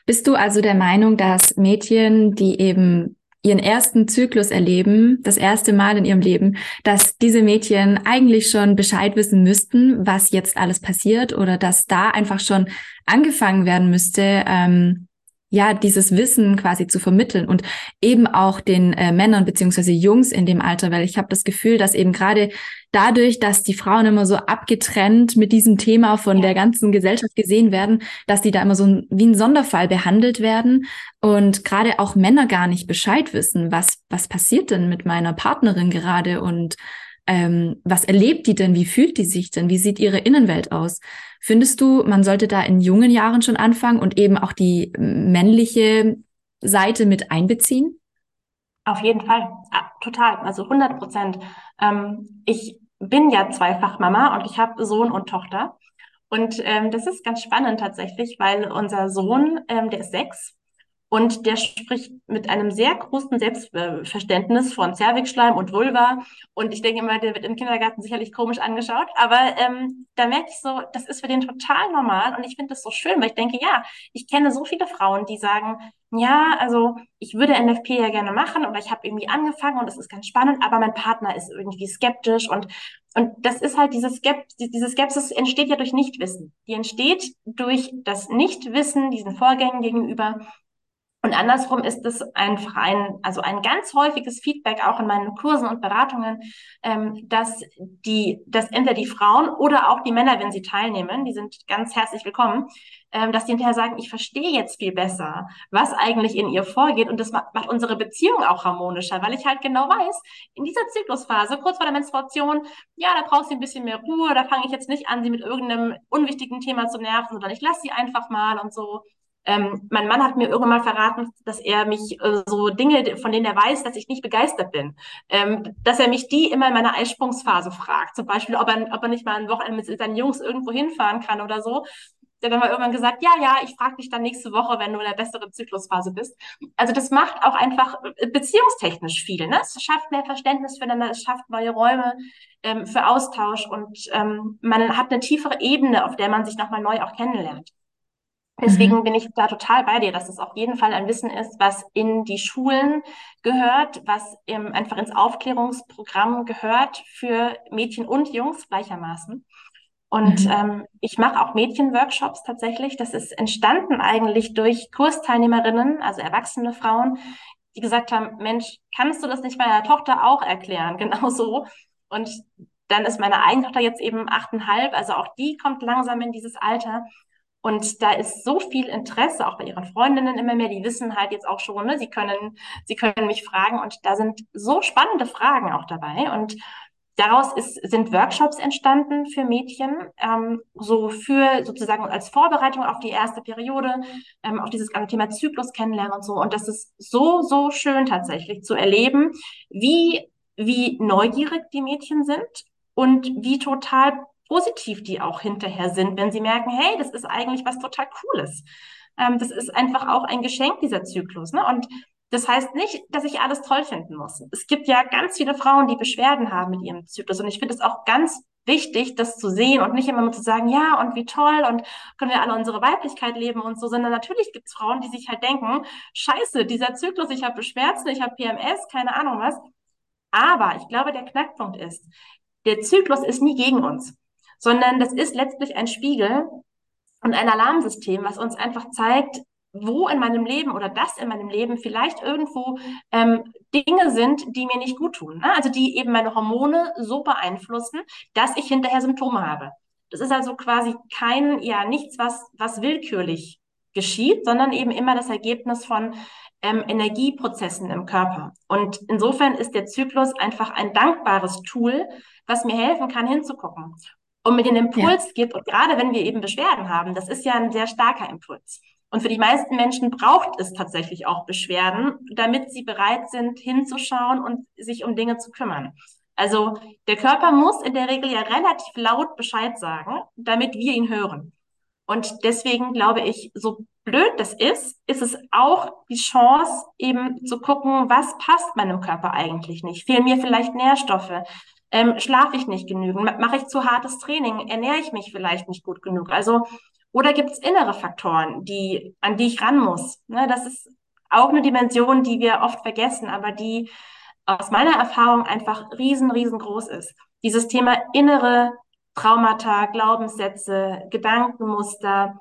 Bist du also der Meinung, dass Mädchen, die eben ihren ersten Zyklus erleben, das erste Mal in ihrem Leben, dass diese Mädchen eigentlich schon Bescheid wissen müssten, was jetzt alles passiert oder dass da einfach schon angefangen werden müsste, ähm, ja, dieses Wissen quasi zu vermitteln und eben auch den äh, Männern beziehungsweise Jungs in dem Alter, weil ich habe das Gefühl, dass eben gerade dadurch, dass die Frauen immer so abgetrennt mit diesem Thema von ja. der ganzen Gesellschaft gesehen werden, dass die da immer so ein, wie ein Sonderfall behandelt werden und gerade auch Männer gar nicht Bescheid wissen, was, was passiert denn mit meiner Partnerin gerade und ähm, was erlebt die denn? Wie fühlt die sich denn? Wie sieht ihre Innenwelt aus? Findest du, man sollte da in jungen Jahren schon anfangen und eben auch die männliche Seite mit einbeziehen? Auf jeden Fall, ja, total, also 100 Prozent. Ähm, ich bin ja zweifach Mama und ich habe Sohn und Tochter. Und ähm, das ist ganz spannend tatsächlich, weil unser Sohn, ähm, der ist sechs und der spricht mit einem sehr großen Selbstverständnis von Zervixschleim und Vulva. Und ich denke immer, der wird im Kindergarten sicherlich komisch angeschaut. Aber ähm, da merke ich so, das ist für den total normal. Und ich finde das so schön, weil ich denke, ja, ich kenne so viele Frauen, die sagen, ja, also ich würde NFP ja gerne machen oder ich habe irgendwie angefangen und es ist ganz spannend, aber mein Partner ist irgendwie skeptisch und und das ist halt diese Skepsis, diese Skepsis entsteht ja durch Nichtwissen. Die entsteht durch das Nichtwissen diesen Vorgängen gegenüber und andersrum ist es einfach ein, also ein ganz häufiges Feedback auch in meinen Kursen und Beratungen, ähm, dass die, dass entweder die Frauen oder auch die Männer, wenn sie teilnehmen, die sind ganz herzlich willkommen, ähm, dass die hinterher sagen, ich verstehe jetzt viel besser, was eigentlich in ihr vorgeht und das macht, unsere Beziehung auch harmonischer, weil ich halt genau weiß, in dieser Zyklusphase, kurz vor der Menstruation, ja, da braucht sie ein bisschen mehr Ruhe, da fange ich jetzt nicht an, sie mit irgendeinem unwichtigen Thema zu nerven, sondern ich lasse sie einfach mal und so. Ähm, mein Mann hat mir irgendwann mal verraten, dass er mich äh, so Dinge, von denen er weiß, dass ich nicht begeistert bin, ähm, dass er mich die immer in meiner Eisprungsphase fragt. Zum Beispiel, ob er, ob er nicht mal ein Wochenende mit seinen Jungs irgendwo hinfahren kann oder so. Der hat dann mal irgendwann gesagt, ja, ja, ich frage dich dann nächste Woche, wenn du in der besseren Zyklusphase bist. Also das macht auch einfach äh, beziehungstechnisch viel. Ne? Es schafft mehr Verständnis füreinander, es schafft neue Räume ähm, für Austausch und ähm, man hat eine tiefere Ebene, auf der man sich nochmal neu auch kennenlernt. Deswegen mhm. bin ich da total bei dir, dass es auf jeden Fall ein Wissen ist, was in die Schulen gehört, was im, einfach ins Aufklärungsprogramm gehört für Mädchen und Jungs gleichermaßen. Und mhm. ähm, ich mache auch Mädchenworkshops tatsächlich. Das ist entstanden eigentlich durch Kursteilnehmerinnen, also erwachsene Frauen, die gesagt haben, Mensch, kannst du das nicht meiner Tochter auch erklären? [laughs] Genau so. Und dann ist meine eigene Tochter jetzt eben achteinhalb, also auch die kommt langsam in dieses Alter. Und da ist so viel Interesse, auch bei ihren Freundinnen immer mehr, die wissen halt jetzt auch schon, ne, sie können, sie können mich fragen und da sind so spannende Fragen auch dabei. Und daraus ist, sind Workshops entstanden für Mädchen, ähm, so für sozusagen als Vorbereitung auf die erste Periode, ähm, auf dieses ganze Thema Zyklus kennenlernen und so. Und das ist so, so schön tatsächlich zu erleben, wie, wie neugierig die Mädchen sind und wie total positiv die auch hinterher sind, wenn sie merken, hey, das ist eigentlich was total Cooles. Ähm, das ist einfach auch ein Geschenk, dieser Zyklus. Ne? Und das heißt nicht, dass ich alles toll finden muss. Es gibt ja ganz viele Frauen, die Beschwerden haben mit ihrem Zyklus. Und ich finde es auch ganz wichtig, das zu sehen und nicht immer nur zu sagen, ja, und wie toll und können wir alle unsere Weiblichkeit leben und so, sondern natürlich gibt es Frauen, die sich halt denken, scheiße, dieser Zyklus, ich habe Schmerzen, ich habe PMS, keine Ahnung was. Aber ich glaube, der Knackpunkt ist, der Zyklus ist nie gegen uns, sondern das ist letztlich ein Spiegel und ein Alarmsystem, was uns einfach zeigt, wo in meinem Leben oder das in meinem Leben vielleicht irgendwo ähm, Dinge sind, die mir nicht gut tun. Ne? Also die eben meine Hormone so beeinflussen, dass ich hinterher Symptome habe. Das ist also quasi kein, ja, nichts, was, was willkürlich geschieht, sondern eben immer das Ergebnis von ähm, Energieprozessen im Körper. Und insofern ist der Zyklus einfach ein dankbares Tool, was mir helfen kann, hinzugucken und mir den Impuls ja. gibt. Und gerade wenn wir eben Beschwerden haben, das ist ja ein sehr starker Impuls. Und für die meisten Menschen braucht es tatsächlich auch Beschwerden, damit sie bereit sind, hinzuschauen und sich um Dinge zu kümmern. Also der Körper muss in der Regel ja relativ laut Bescheid sagen, damit wir ihn hören. Und deswegen glaube ich, so blöd das ist, ist es auch die Chance, eben zu gucken, was passt meinem Körper eigentlich nicht. Fehlen mir vielleicht Nährstoffe? Ähm, schlafe ich nicht genügend? Mache ich zu hartes Training? Ernähre ich mich vielleicht nicht gut genug? Also oder gibt es innere Faktoren, die, an die ich ran muss? Ne, das ist auch eine Dimension, die wir oft vergessen, aber die aus meiner Erfahrung einfach riesen, riesengroß ist. Dieses Thema innere Traumata, Glaubenssätze, Gedankenmuster,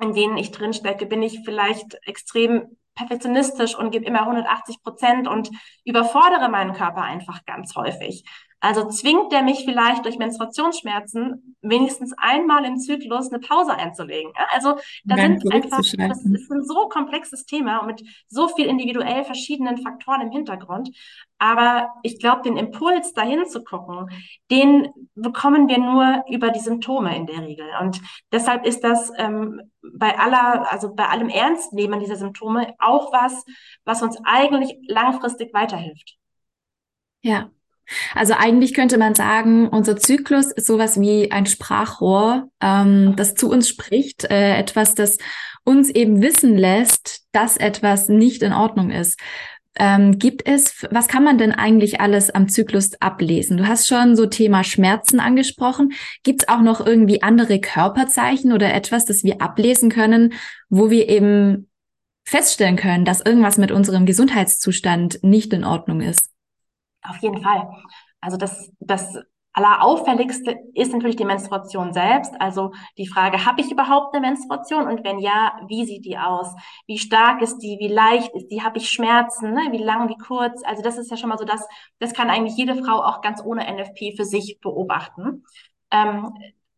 in denen ich drinstecke, bin ich vielleicht extrem perfektionistisch und gebe immer 180 Prozent und überfordere meinen Körper einfach ganz häufig. Also zwingt der mich vielleicht durch Menstruationsschmerzen wenigstens einmal im Zyklus eine Pause einzulegen. Also da sind einfach, das ist ein so komplexes Thema und mit so viel individuell verschiedenen Faktoren im Hintergrund. Aber ich glaube, den Impuls dahin zu gucken, den bekommen wir nur über die Symptome in der Regel. Und deshalb ist das ähm, bei aller, also bei allem Ernstnehmen dieser Symptome auch was, was uns eigentlich langfristig weiterhilft. Ja, also eigentlich könnte man sagen, unser Zyklus ist sowas wie ein Sprachrohr, ähm, das zu uns spricht, äh, etwas, das uns eben wissen lässt, dass etwas nicht in Ordnung ist. Ähm, gibt es, was kann man denn eigentlich alles am Zyklus ablesen? Du hast schon so Thema Schmerzen angesprochen. Gibt es auch noch irgendwie andere Körperzeichen oder etwas, das wir ablesen können, wo wir eben feststellen können, dass irgendwas mit unserem Gesundheitszustand nicht in Ordnung ist? Auf jeden Fall. Also das, das Allerauffälligste ist natürlich die Menstruation selbst. Also die Frage, habe ich überhaupt eine Menstruation? Und wenn ja, wie sieht die aus? Wie stark ist die? Wie leicht ist die? Habe ich Schmerzen? Ne? Wie lang, wie kurz? Also das ist ja schon mal so, das, das kann eigentlich jede Frau auch ganz ohne NFP für sich beobachten. Ähm,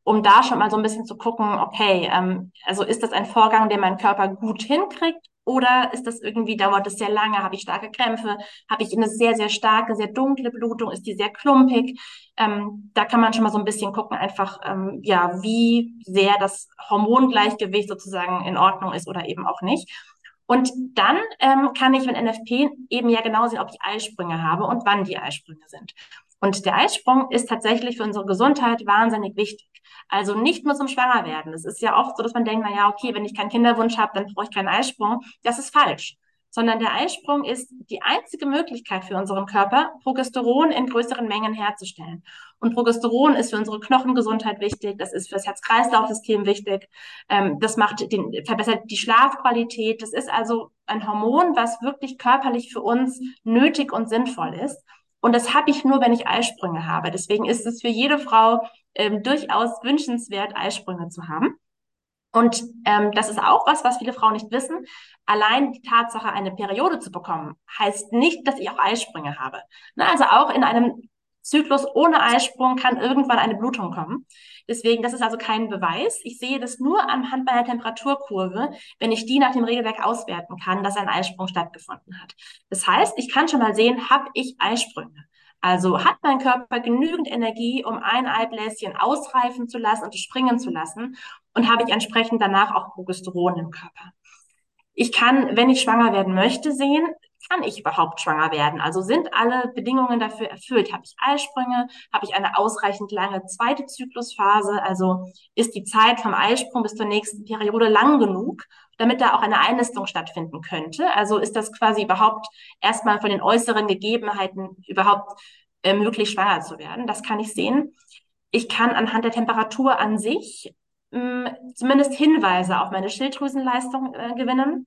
um da schon mal so ein bisschen zu gucken, okay, ähm, also ist das ein Vorgang, den mein Körper gut hinkriegt oder ist das irgendwie, dauert es sehr lange, habe ich starke Krämpfe, habe ich eine sehr, sehr starke, sehr dunkle Blutung, ist die sehr klumpig? Ähm, da kann man schon mal so ein bisschen gucken, einfach, ähm, ja, wie sehr das Hormongleichgewicht sozusagen in Ordnung ist oder eben auch nicht. Und dann ähm, kann ich mit NFP eben ja genau sehen, ob ich Eisprünge habe und wann die Eisprünge sind. Und der Eisprung ist tatsächlich für unsere Gesundheit wahnsinnig wichtig. Also nicht nur zum Schwangerwerden. Es ist ja oft so, dass man denkt, na ja, okay, wenn ich keinen Kinderwunsch habe, dann brauche ich keinen Eisprung. Das ist falsch. Sondern der Eisprung ist die einzige Möglichkeit für unseren Körper, Progesteron in größeren Mengen herzustellen. Und Progesteron ist für unsere Knochengesundheit wichtig, das ist für das Herz-Kreislauf-System wichtig, ähm, das macht den, verbessert die Schlafqualität. Das ist also ein Hormon, was wirklich körperlich für uns nötig und sinnvoll ist. Und das habe ich nur, wenn ich Eisprünge habe. Deswegen ist es für jede Frau ähm, durchaus wünschenswert, Eisprünge zu haben. Und ähm, das ist auch was, was viele Frauen nicht wissen. Allein die Tatsache, eine Periode zu bekommen, heißt nicht, dass ich auch Eisprünge habe. Na, also auch in einem Zyklus ohne Eisprung kann irgendwann eine Blutung kommen. Deswegen, das ist also kein Beweis. Ich sehe das nur anhand meiner Temperaturkurve, wenn ich die nach dem Regelwerk auswerten kann, dass ein Eisprung stattgefunden hat. Das heißt, ich kann schon mal sehen, habe ich Eisprünge. Also hat mein Körper genügend Energie, um ein Eibläschen ausreifen zu lassen und springen zu lassen und habe ich entsprechend danach auch Progesteron im Körper. Ich kann, wenn ich schwanger werden möchte, sehen, kann ich überhaupt schwanger werden? Also sind alle Bedingungen dafür erfüllt? Habe ich Eisprünge? Habe ich eine ausreichend lange zweite Zyklusphase? Also ist die Zeit vom Eisprung bis zur nächsten Periode lang genug, damit da auch eine Einnistung stattfinden könnte? Also ist das quasi überhaupt erstmal von den äußeren Gegebenheiten überhaupt äh, möglich, schwanger zu werden? Das kann ich sehen. Ich kann anhand der Temperatur an sich mh, zumindest Hinweise auf meine Schilddrüsenleistung äh, gewinnen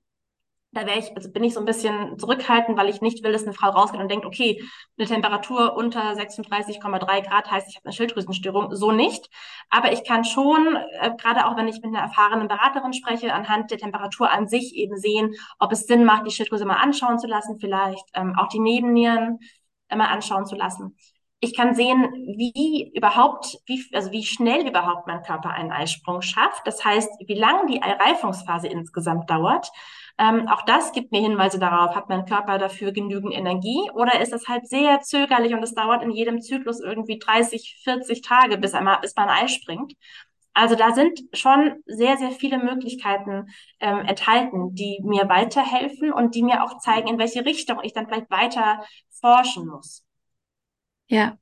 da wäre ich, also bin ich so ein bisschen zurückhaltend, weil ich nicht will, dass eine Frau rausgeht und denkt, okay, eine Temperatur unter 36,3 Grad heißt, ich habe eine Schilddrüsenstörung. So nicht. Aber ich kann schon, äh, gerade auch wenn ich mit einer erfahrenen Beraterin spreche, anhand der Temperatur an sich eben sehen, ob es Sinn macht, die Schilddrüse mal anschauen zu lassen, vielleicht ähm, auch die Nebennieren äh, mal anschauen zu lassen. Ich kann sehen, wie überhaupt, wie, also wie schnell überhaupt mein Körper einen Eisprung schafft. Das heißt, wie lange die Reifungsphase insgesamt dauert. Ähm, auch das gibt mir Hinweise darauf, hat mein Körper dafür genügend Energie oder ist es halt sehr zögerlich und es dauert in jedem Zyklus irgendwie 30, 40 Tage, bis, einmal, bis man Ei springt. Also da sind schon sehr, sehr viele Möglichkeiten ähm, enthalten, die mir weiterhelfen und die mir auch zeigen, in welche Richtung ich dann vielleicht weiter forschen muss. Ja,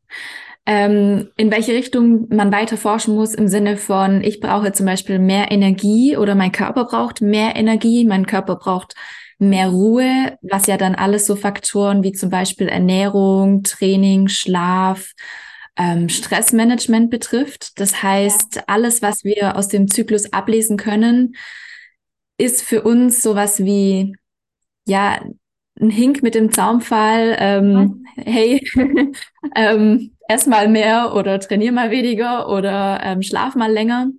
ähm, in welche Richtung man weiter forschen muss im Sinne von, ich brauche zum Beispiel mehr Energie oder mein Körper braucht mehr Energie, mein Körper braucht mehr Ruhe, was ja dann alles so Faktoren wie zum Beispiel Ernährung, Training, Schlaf, ähm, Stressmanagement betrifft. Das heißt, alles, was wir aus dem Zyklus ablesen können, ist für uns sowas wie, ja, ein Hink mit dem Zaumfall, ähm, mhm. hey, [laughs] ähm, ess mal mehr oder trainier mal weniger oder ähm, schlaf mal länger.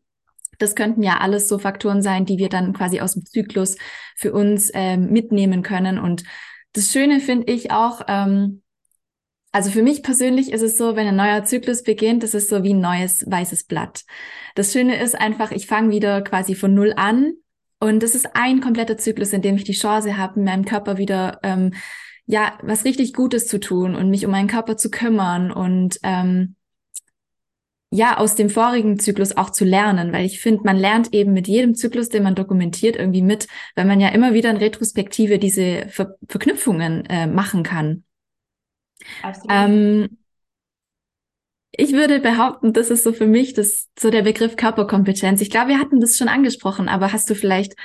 Das könnten ja alles so Faktoren sein, die wir dann quasi aus dem Zyklus für uns ähm, mitnehmen können. Und das Schöne finde ich auch, ähm, also für mich persönlich ist es so, wenn ein neuer Zyklus beginnt, das ist so wie ein neues weißes Blatt. Das Schöne ist einfach, ich fange wieder quasi von null an und das ist ein kompletter Zyklus, in dem ich die Chance habe, meinem Körper wieder ähm, ja was richtig Gutes zu tun und mich um meinen Körper zu kümmern und ähm, ja aus dem vorigen Zyklus auch zu lernen, weil ich finde, man lernt eben mit jedem Zyklus, den man dokumentiert, irgendwie mit, weil man ja immer wieder in Retrospektive diese Ver Verknüpfungen äh, machen kann. Absolut. Ähm, ich würde behaupten, das ist so für mich das, so der Begriff Körperkompetenz. Ich glaube, wir hatten das schon angesprochen, aber hast du vielleicht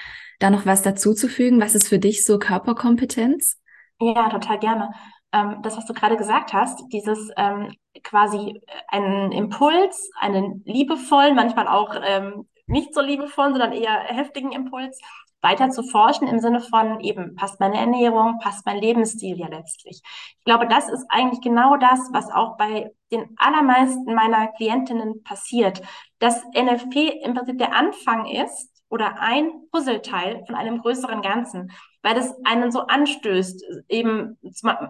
da noch was dazu zu fügen? Was ist für dich so Körperkompetenz? Ja, total gerne. Ähm, das, was du gerade gesagt hast, dieses ähm, quasi einen Impuls, einen liebevollen, manchmal auch ähm, nicht so liebevollen, sondern eher heftigen Impuls weiter zu forschen im Sinne von eben, passt meine Ernährung, passt mein Lebensstil ja letztlich. Ich glaube, das ist eigentlich genau das, was auch bei den allermeisten meiner Klientinnen passiert, dass NFP im Prinzip der Anfang ist oder ein Puzzleteil von einem größeren Ganzen, weil das einen so anstößt, eben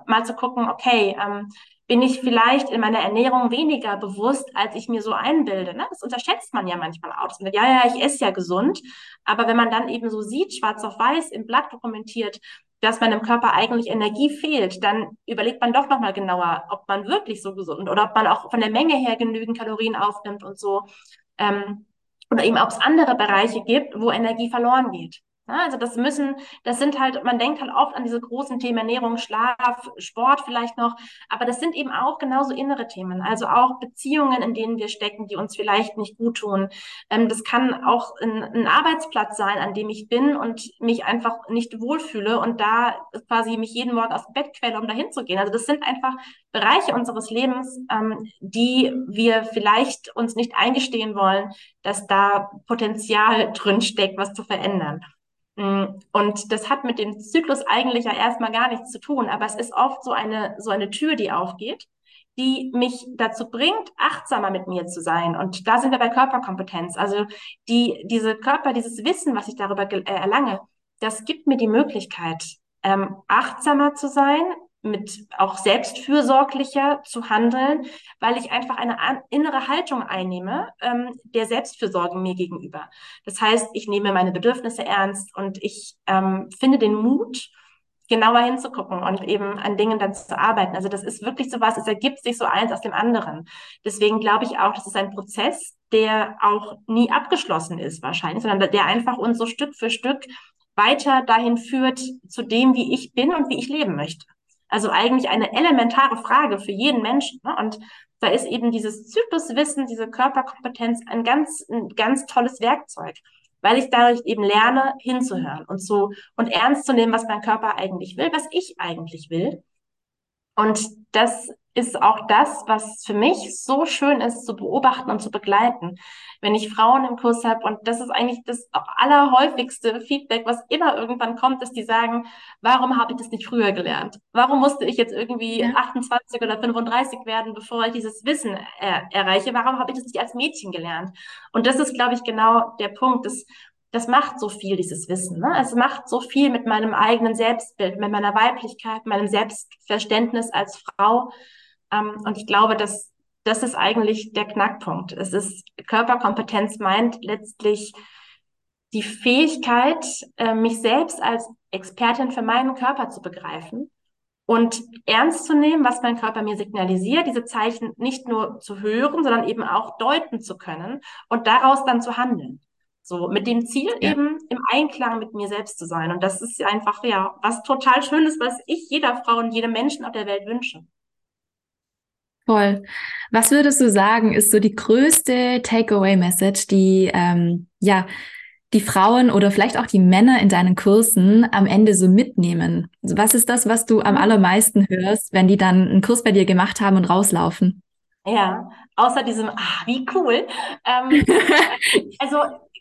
mal zu gucken, okay, ähm, bin ich vielleicht in meiner Ernährung weniger bewusst, als ich mir so einbilde. Ne? Das unterschätzt man ja manchmal auch. Ja, ja, ich esse ja gesund. Aber wenn man dann eben so sieht, schwarz auf weiß, im Blatt dokumentiert, dass meinem Körper eigentlich Energie fehlt, dann überlegt man doch nochmal genauer, ob man wirklich so gesund oder ob man auch von der Menge her genügend Kalorien aufnimmt und so. Ähm, oder eben ob es andere Bereiche gibt, wo Energie verloren geht. Also das müssen, das sind halt, man denkt halt oft an diese großen Themen Ernährung, Schlaf, Sport vielleicht noch, aber das sind eben auch genauso innere Themen, also auch Beziehungen, in denen wir stecken, die uns vielleicht nicht gut tun. Ähm, das kann auch ein, ein, Arbeitsplatz sein, an dem ich bin und mich einfach nicht wohlfühle und da quasi mich jeden Morgen aus dem Bett quäle, um dahin zu gehen. Also das sind einfach Bereiche unseres Lebens, ähm, die wir vielleicht uns nicht eingestehen wollen, dass da Potenzial drin steckt, was zu verändern. Mm, und das hat mit dem Zyklus eigentlich ja erstmal gar nichts zu tun, aber es ist oft so eine, so eine Tür, die aufgeht, die mich dazu bringt, achtsamer mit mir zu sein. Und da sind wir bei Körperkompetenz. Also die, diese Körper, dieses Wissen, was ich darüber äh, erlange, das gibt mir die Möglichkeit, ähm, achtsamer zu sein, mit auch selbstfürsorglicher zu handeln, weil ich einfach eine innere Haltung einnehme ähm, der Selbstfürsorge mir gegenüber. Das heißt, ich nehme meine Bedürfnisse ernst und ich ähm, finde den Mut, genauer hinzugucken und eben an Dingen dann zu arbeiten. Also das ist wirklich so was, es ergibt sich so eins aus dem anderen. Deswegen glaube ich auch, das ist ein Prozess, der auch nie abgeschlossen ist wahrscheinlich, sondern der einfach uns so Stück für Stück weiter dahin führt zu dem, wie ich bin und wie ich leben möchte. Also eigentlich eine elementare Frage für jeden Menschen. Ne? Und da ist eben dieses Zykluswissen, diese Körperkompetenz ein ganz, ein ganz tolles Werkzeug, weil ich dadurch eben lerne, hinzuhören und so und ernst zu nehmen, was mein Körper eigentlich will, was ich eigentlich will. Und das ist auch das, was für mich so schön ist zu beobachten und zu begleiten. Wenn ich Frauen im Kurs habe, und das ist eigentlich das allerhäufigste Feedback, was immer irgendwann kommt, ist, die sagen, warum habe ich das nicht früher gelernt? Warum musste ich jetzt irgendwie ja. 28 oder 35 werden, bevor ich dieses Wissen er erreiche? Warum habe ich das nicht als Mädchen gelernt? Und das ist, glaube ich, genau der Punkt. Das, das macht so viel, dieses Wissen. Ne? Es macht so viel mit meinem eigenen Selbstbild, mit meiner Weiblichkeit, meinem Selbstverständnis als Frau. Ähm, und ich glaube, dass das ist eigentlich der Knackpunkt. Es ist Körperkompetenz meint letztlich die Fähigkeit, äh, mich selbst als Expertin für meinen Körper zu begreifen und ernst zu nehmen, was mein Körper mir signalisiert, diese Zeichen nicht nur zu hören, sondern eben auch deuten zu können und daraus dann zu handeln. So, mit dem Ziel ja. eben im Einklang mit mir selbst zu sein. Und das ist einfach, ja, was total Schönes, was ich jeder Frau und jedem Menschen auf der Welt wünsche. Voll. Was würdest du sagen, ist so die größte Takeaway-Message, die ähm, ja die Frauen oder vielleicht auch die Männer in deinen Kursen am Ende so mitnehmen? Was ist das, was du am allermeisten hörst, wenn die dann einen Kurs bei dir gemacht haben und rauslaufen? Ja, außer diesem, ah, wie cool. Ähm, [laughs] also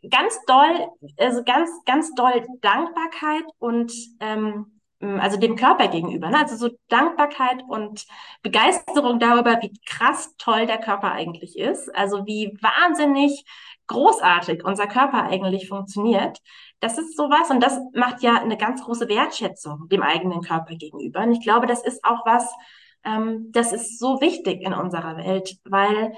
ganz doll, also ganz, ganz doll Dankbarkeit und ähm, also dem Körper gegenüber. Ne? Also so Dankbarkeit und Begeisterung darüber, wie krass toll der Körper eigentlich ist. Also wie wahnsinnig großartig unser Körper eigentlich funktioniert. Das ist sowas und das macht ja eine ganz große Wertschätzung dem eigenen Körper gegenüber. Und ich glaube, das ist auch was, ähm, das ist so wichtig in unserer Welt, weil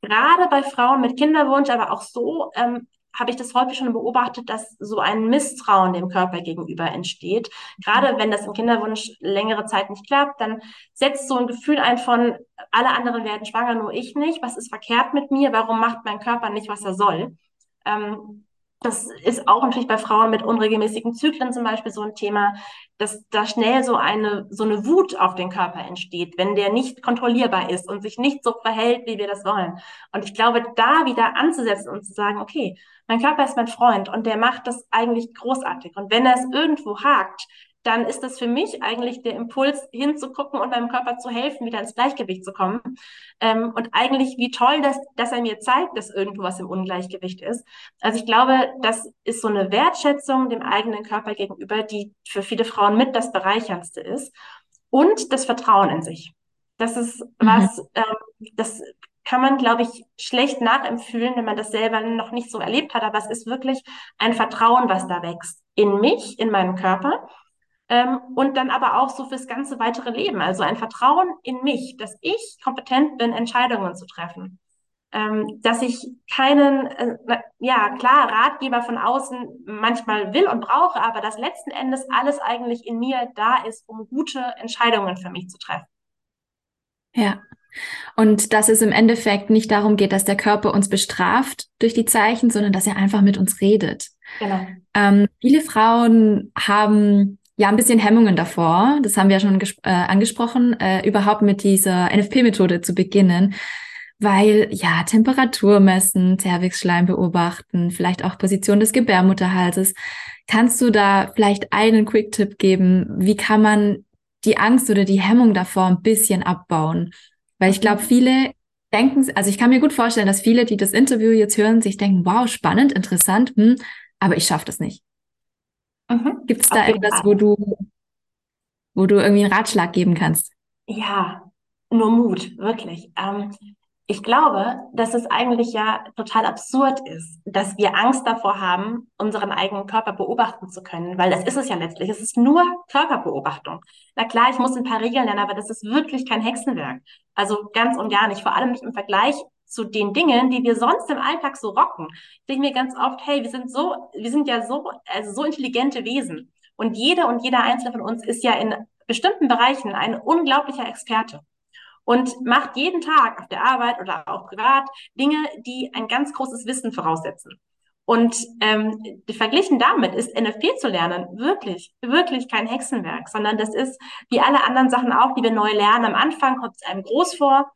gerade bei Frauen mit Kinderwunsch, aber auch so ähm, habe ich das häufig schon beobachtet, dass so ein Misstrauen dem Körper gegenüber entsteht. Gerade wenn das im Kinderwunsch längere Zeit nicht klappt, dann setzt so ein Gefühl ein von, alle anderen werden schwanger, nur ich nicht. Was ist verkehrt mit mir? Warum macht mein Körper nicht, was er soll? Ähm, das ist auch natürlich bei Frauen mit unregelmäßigen Zyklen zum Beispiel so ein Thema, dass da schnell so eine, so eine Wut auf den Körper entsteht, wenn der nicht kontrollierbar ist und sich nicht so verhält, wie wir das wollen. Und ich glaube, da wieder anzusetzen und zu sagen, okay, mein Körper ist mein Freund und der macht das eigentlich großartig. Und wenn er es irgendwo hakt, dann ist das für mich eigentlich der Impuls, hinzugucken und meinem Körper zu helfen, wieder ins Gleichgewicht zu kommen. Ähm, und eigentlich, wie toll, dass, dass er mir zeigt, dass irgendwo was im Ungleichgewicht ist. Also ich glaube, das ist so eine Wertschätzung dem eigenen Körper gegenüber, die für viele Frauen mit das Bereicherndste ist. Und das Vertrauen in sich. Das ist mhm. was, ähm, das kann man, glaube ich, schlecht nachempfühlen, wenn man das selber noch nicht so erlebt hat. Aber es ist wirklich ein Vertrauen, was da wächst. In mich, in meinen Körper ähm, und dann aber auch so fürs ganze weitere Leben. Also ein Vertrauen in mich, dass ich kompetent bin, Entscheidungen zu treffen. Ähm, dass ich keinen, äh, ja klar, Ratgeber von außen manchmal will und brauche, aber dass letzten Endes alles eigentlich in mir da ist, um gute Entscheidungen für mich zu treffen. Ja. Und dass es im Endeffekt nicht darum geht, dass der Körper uns bestraft durch die Zeichen, sondern dass er einfach mit uns redet. Genau. Ähm, viele Frauen haben ja ein bisschen Hemmungen davor, das haben wir ja schon äh, angesprochen, äh, überhaupt mit dieser NFP-Methode zu beginnen, weil ja Temperatur messen, Zervixschleim beobachten, vielleicht auch Position des Gebärmutterhalses. Kannst du da vielleicht einen Quick-Tipp geben? Wie kann man die Angst oder die Hemmung davor ein bisschen abbauen? Weil ich glaube, viele denken, also ich kann mir gut vorstellen, dass viele, die das Interview jetzt hören, sich denken, wow, spannend, interessant, hm, aber ich schaffe das nicht. Mhm. Gibt es da etwas, wo du, wo du irgendwie einen Ratschlag geben kannst? Ja, nur Mut, wirklich. Ähm, ich glaube, dass es eigentlich ja total absurd ist, dass wir Angst davor haben, unseren eigenen Körper beobachten zu können, weil das ist es ja letztlich. Es ist nur Körperbeobachtung. Na klar, ich muss ein paar Regeln lernen, aber das ist wirklich kein Hexenwerk. Also ganz und gar nicht. Vor allem nicht im Vergleich zu den Dingen, die wir sonst im Alltag so rocken. Ich denke mir ganz oft, hey, wir sind so, wir sind ja so, also so intelligente Wesen. Und jede und jeder einzelne von uns ist ja in bestimmten Bereichen ein unglaublicher Experte und macht jeden Tag auf der Arbeit oder auch privat Dinge, die ein ganz großes Wissen voraussetzen. Und ähm, verglichen damit ist NFP zu lernen wirklich, wirklich kein Hexenwerk, sondern das ist wie alle anderen Sachen auch, die wir neu lernen. Am Anfang kommt es einem groß vor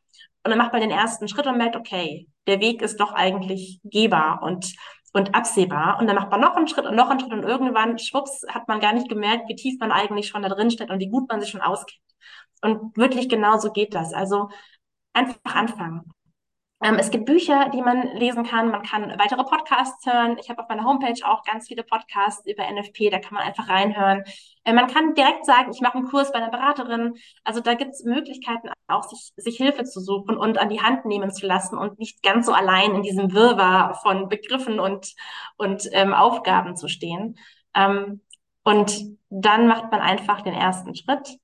und dann macht man den ersten Schritt und merkt, okay, der Weg ist doch eigentlich gehbar und, und absehbar. Und dann macht man noch einen Schritt und noch einen Schritt und irgendwann, schwupps, hat man gar nicht gemerkt, wie tief man eigentlich schon da drin steht und wie gut man sich schon auskennt. Und wirklich genau so geht das. Also einfach anfangen. Ähm, es gibt Bücher, die man lesen kann. Man kann weitere Podcasts hören. Ich habe auf meiner Homepage auch ganz viele Podcasts über NFP. Da kann man einfach reinhören. Äh, man kann direkt sagen, ich mache einen Kurs bei einer Beraterin. Also da gibt es Möglichkeiten, auch sich, sich Hilfe zu suchen und an die Hand nehmen zu lassen und nicht ganz so allein in diesem Wirrwarr von Begriffen und, und ähm, Aufgaben zu stehen. Ähm, und dann macht man einfach den ersten Schritt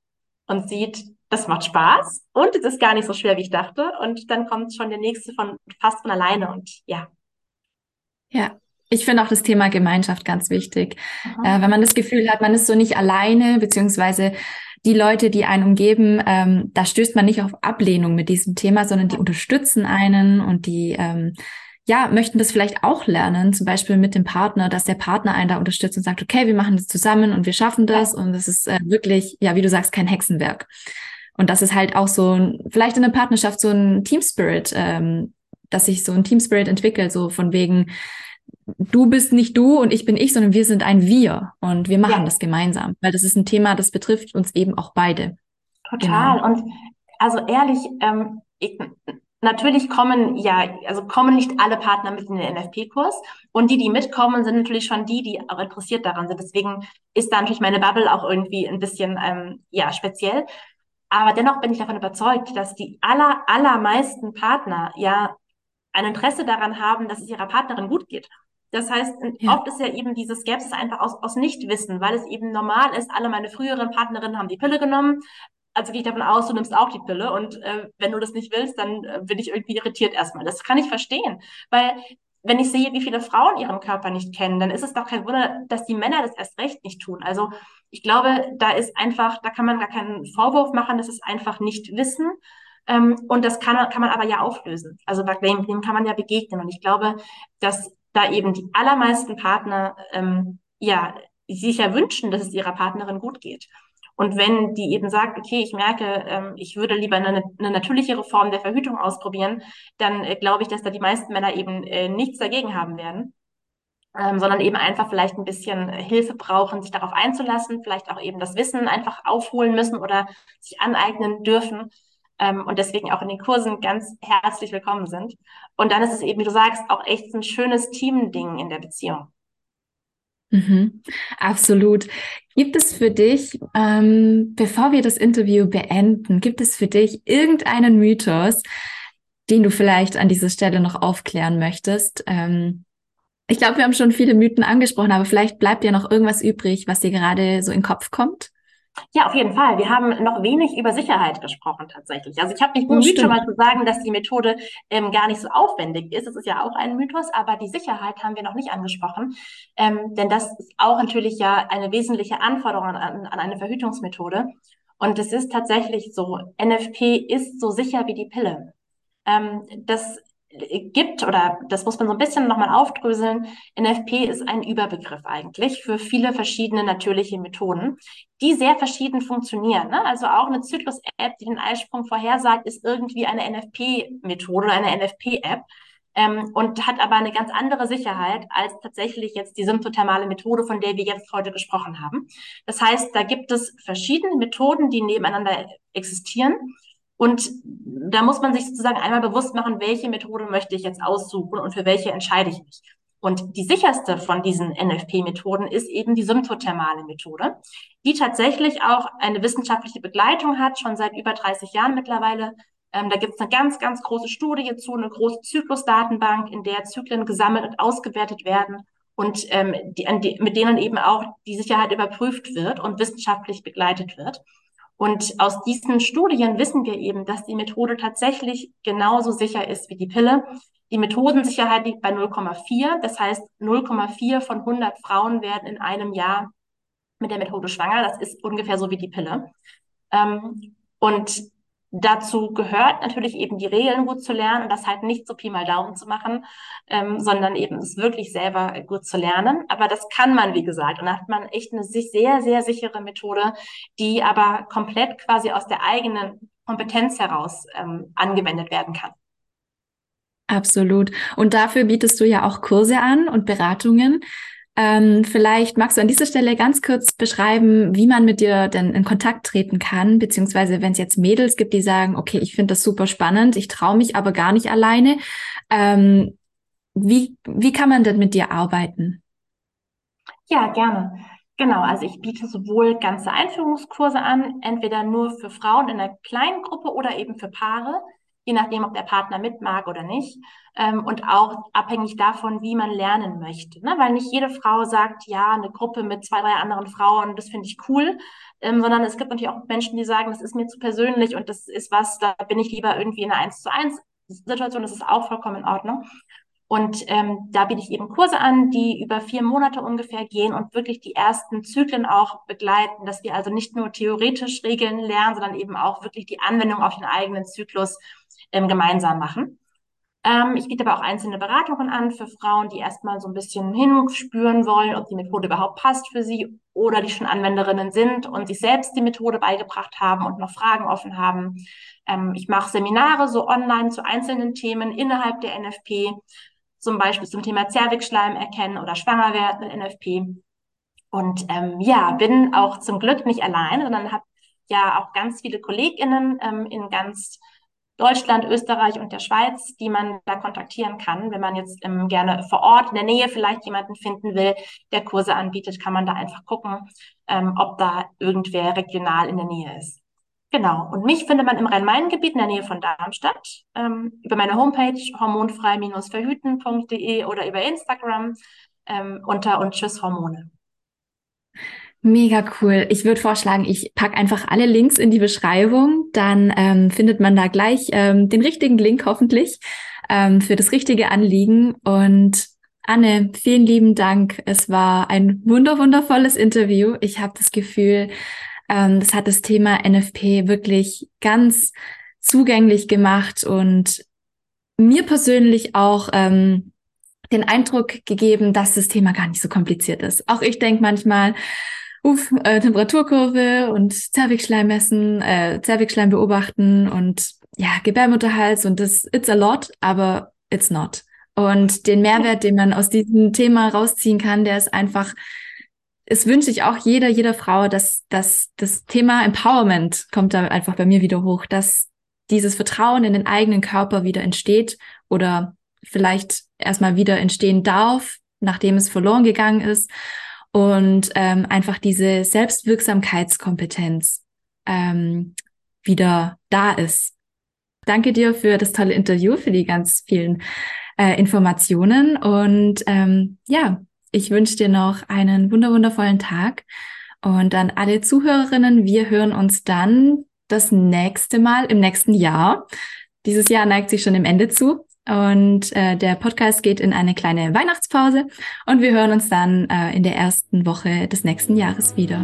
und sieht, das macht Spaß und es ist gar nicht so schwer, wie ich dachte. Und dann kommt schon der nächste von fast von alleine und ja. Ja, ich finde auch das Thema Gemeinschaft ganz wichtig. Äh, wenn man das Gefühl hat, man ist so nicht alleine, beziehungsweise die Leute, die einen umgeben, ähm, da stößt man nicht auf Ablehnung mit diesem Thema, sondern die unterstützen einen und die ähm, ja, möchten das vielleicht auch lernen, zum Beispiel mit dem Partner, dass der Partner einen da unterstützt und sagt, okay, wir machen das zusammen und wir schaffen das und es ist äh, wirklich, ja, wie du sagst, kein Hexenwerk. Und das ist halt auch so ein, vielleicht in der Partnerschaft so ein Team Spirit, ähm, dass sich so ein Team Spirit entwickelt, so von wegen, du bist nicht du und ich bin ich, sondern wir sind ein Wir und wir machen ja. das gemeinsam, weil das ist ein Thema, das betrifft uns eben auch beide. Total. Genau. Und also ehrlich, ähm, ich, natürlich kommen ja, also kommen nicht alle Partner mit in den NFP-Kurs und die, die mitkommen, sind natürlich schon die, die auch interessiert daran sind. Deswegen ist da natürlich meine Bubble auch irgendwie ein bisschen ähm, ja speziell. Aber dennoch bin ich davon überzeugt, dass die aller, allermeisten Partner ja ein Interesse daran haben, dass es ihrer Partnerin gut geht. Das heißt, ja. oft ist ja eben diese Skepsis einfach aus, aus Nichtwissen, weil es eben normal ist, alle meine früheren Partnerinnen haben die Pille genommen. Also gehe ich davon aus, du nimmst auch die Pille und äh, wenn du das nicht willst, dann äh, bin ich irgendwie irritiert erstmal. Das kann ich verstehen, weil wenn ich sehe, wie viele Frauen ihren Körper nicht kennen, dann ist es doch kein Wunder, dass die Männer das erst recht nicht tun. Also ich glaube, da ist einfach, da kann man gar keinen Vorwurf machen, das ist einfach nicht Wissen. Ähm, und das kann, kann man aber ja auflösen. Also dem, dem kann man ja begegnen. Und ich glaube, dass da eben die allermeisten Partner ähm, ja sich ja wünschen, dass es ihrer Partnerin gut geht. Und wenn die eben sagt, okay, ich merke, ähm, ich würde lieber eine, eine natürlichere Form der Verhütung ausprobieren, dann äh, glaube ich, dass da die meisten Männer eben äh, nichts dagegen haben werden. Ähm, sondern eben einfach vielleicht ein bisschen Hilfe brauchen, sich darauf einzulassen, vielleicht auch eben das Wissen einfach aufholen müssen oder sich aneignen dürfen ähm, und deswegen auch in den Kursen ganz herzlich willkommen sind. Und dann ist es eben, wie du sagst, auch echt ein schönes Teamding in der Beziehung. Mhm, absolut. Gibt es für dich, ähm, bevor wir das Interview beenden, gibt es für dich irgendeinen Mythos, den du vielleicht an dieser Stelle noch aufklären möchtest? Ähm, ich glaube, wir haben schon viele Mythen angesprochen, aber vielleicht bleibt ja noch irgendwas übrig, was dir gerade so in den Kopf kommt. Ja, auf jeden Fall. Wir haben noch wenig über Sicherheit gesprochen tatsächlich. Also ich habe mich bemüht, schon mal zu sagen, dass die Methode ähm, gar nicht so aufwendig ist. Das ist ja auch ein Mythos, aber die Sicherheit haben wir noch nicht angesprochen. Ähm, denn das ist auch natürlich ja eine wesentliche Anforderung an, an eine Verhütungsmethode. Und es ist tatsächlich so, NFP ist so sicher wie die Pille. Ähm, das gibt, oder das muss man so ein bisschen nochmal aufdröseln, NFP ist ein Überbegriff eigentlich für viele verschiedene natürliche Methoden, die sehr verschieden funktionieren. Ne? Also auch eine Zyklus-App, die den Eisprung vorhersagt, ist irgendwie eine NFP-Methode oder eine NFP-App. Ähm, und hat aber eine ganz andere Sicherheit als tatsächlich jetzt die symptothermale Methode, von der wir jetzt heute gesprochen haben. Das heißt, da gibt es verschiedene Methoden, die nebeneinander existieren und da muss man sich sozusagen einmal bewusst machen, welche Methode möchte ich jetzt aussuchen und für welche entscheide ich mich. Und die sicherste von diesen NFP-Methoden ist eben die symptothermale Methode, die tatsächlich auch eine wissenschaftliche Begleitung hat, schon seit über 30 Jahren mittlerweile. Ähm, da gibt es eine ganz, ganz große Studie zu, eine große Zyklusdatenbank, in der Zyklen gesammelt und ausgewertet werden und ähm, die, die, mit denen eben auch die Sicherheit überprüft wird und wissenschaftlich begleitet wird. Und aus diesen Studien wissen wir eben, dass die Methode tatsächlich genauso sicher ist wie die Pille. Die Methodensicherheit liegt bei 0,4. Das heißt, 0,4 von 100 Frauen werden in einem Jahr mit der Methode schwanger. Das ist ungefähr so wie die Pille. Ähm, und Dazu gehört natürlich eben die Regeln gut zu lernen und das halt nicht so Pi mal Daumen zu machen, ähm, sondern eben es wirklich selber gut zu lernen. Aber das kann man, wie gesagt. Und da hat man echt eine sehr, sehr sichere Methode, die aber komplett quasi aus der eigenen Kompetenz heraus ähm, angewendet werden kann. Absolut. Und dafür bietest du ja auch Kurse an und Beratungen. Ähm, vielleicht magst du an dieser Stelle ganz kurz beschreiben, wie man mit dir denn in Kontakt treten kann, beziehungsweise wenn es jetzt Mädels gibt, die sagen, okay, ich finde das super spannend, ich traue mich aber gar nicht alleine. Ähm, wie, wie kann man denn mit dir arbeiten? Ja, gerne. Genau, also ich biete sowohl ganze Einführungskurse an, entweder nur für Frauen in einer kleinen Gruppe oder eben für Paare je nachdem, ob der Partner mit mag oder nicht. Ähm, und auch abhängig davon, wie man lernen möchte. Ne? Weil nicht jede Frau sagt, ja, eine Gruppe mit zwei, drei anderen Frauen, das finde ich cool. Ähm, sondern es gibt natürlich auch Menschen, die sagen, das ist mir zu persönlich und das ist was, da bin ich lieber irgendwie in einer 1 zu 1 Situation, das ist auch vollkommen in Ordnung. Und ähm, da biete ich eben Kurse an, die über vier Monate ungefähr gehen und wirklich die ersten Zyklen auch begleiten, dass wir also nicht nur theoretisch Regeln lernen, sondern eben auch wirklich die Anwendung auf den eigenen Zyklus ähm, gemeinsam machen. Ähm, ich biete aber auch einzelne Beratungen an für Frauen, die erstmal so ein bisschen hinspüren wollen, ob die Methode überhaupt passt für sie oder die schon Anwenderinnen sind und sich selbst die Methode beigebracht haben und noch Fragen offen haben. Ähm, ich mache Seminare so online zu einzelnen Themen innerhalb der NFP, zum Beispiel zum Thema Zervixschleim erkennen oder schwanger werden in NFP. Und ähm, ja, bin auch zum Glück nicht allein, sondern habe ja auch ganz viele KollegInnen ähm, in ganz Deutschland, Österreich und der Schweiz, die man da kontaktieren kann. Wenn man jetzt ähm, gerne vor Ort in der Nähe vielleicht jemanden finden will, der Kurse anbietet, kann man da einfach gucken, ähm, ob da irgendwer regional in der Nähe ist. Genau. Und mich findet man im Rhein-Main-Gebiet in der Nähe von Darmstadt ähm, über meine Homepage hormonfrei-verhüten.de oder über Instagram ähm, unter und Tschüss Hormone. Mega cool. Ich würde vorschlagen, ich pack einfach alle Links in die Beschreibung. Dann ähm, findet man da gleich ähm, den richtigen Link hoffentlich ähm, für das richtige Anliegen. Und Anne, vielen lieben Dank. Es war ein wunder wundervolles Interview. Ich habe das Gefühl, ähm, das hat das Thema NFP wirklich ganz zugänglich gemacht und mir persönlich auch ähm, den Eindruck gegeben, dass das Thema gar nicht so kompliziert ist. Auch ich denke manchmal, uff, äh, Temperaturkurve und Zervixschleim messen, äh, Zervixschleim beobachten und ja, Gebärmutterhals und das it's a lot, aber it's not. Und den Mehrwert, den man aus diesem Thema rausziehen kann, der ist einfach, es wünsche ich auch jeder, jeder Frau, dass, dass das Thema Empowerment kommt da einfach bei mir wieder hoch, dass dieses Vertrauen in den eigenen Körper wieder entsteht oder vielleicht erstmal wieder entstehen darf, nachdem es verloren gegangen ist und ähm, einfach diese Selbstwirksamkeitskompetenz ähm, wieder da ist. Danke dir für das tolle Interview, für die ganz vielen äh, Informationen und ähm, ja, ich wünsche dir noch einen wunderwundervollen Tag und an alle Zuhörerinnen, wir hören uns dann das nächste Mal im nächsten Jahr. Dieses Jahr neigt sich schon dem Ende zu. Und äh, der Podcast geht in eine kleine Weihnachtspause und wir hören uns dann äh, in der ersten Woche des nächsten Jahres wieder.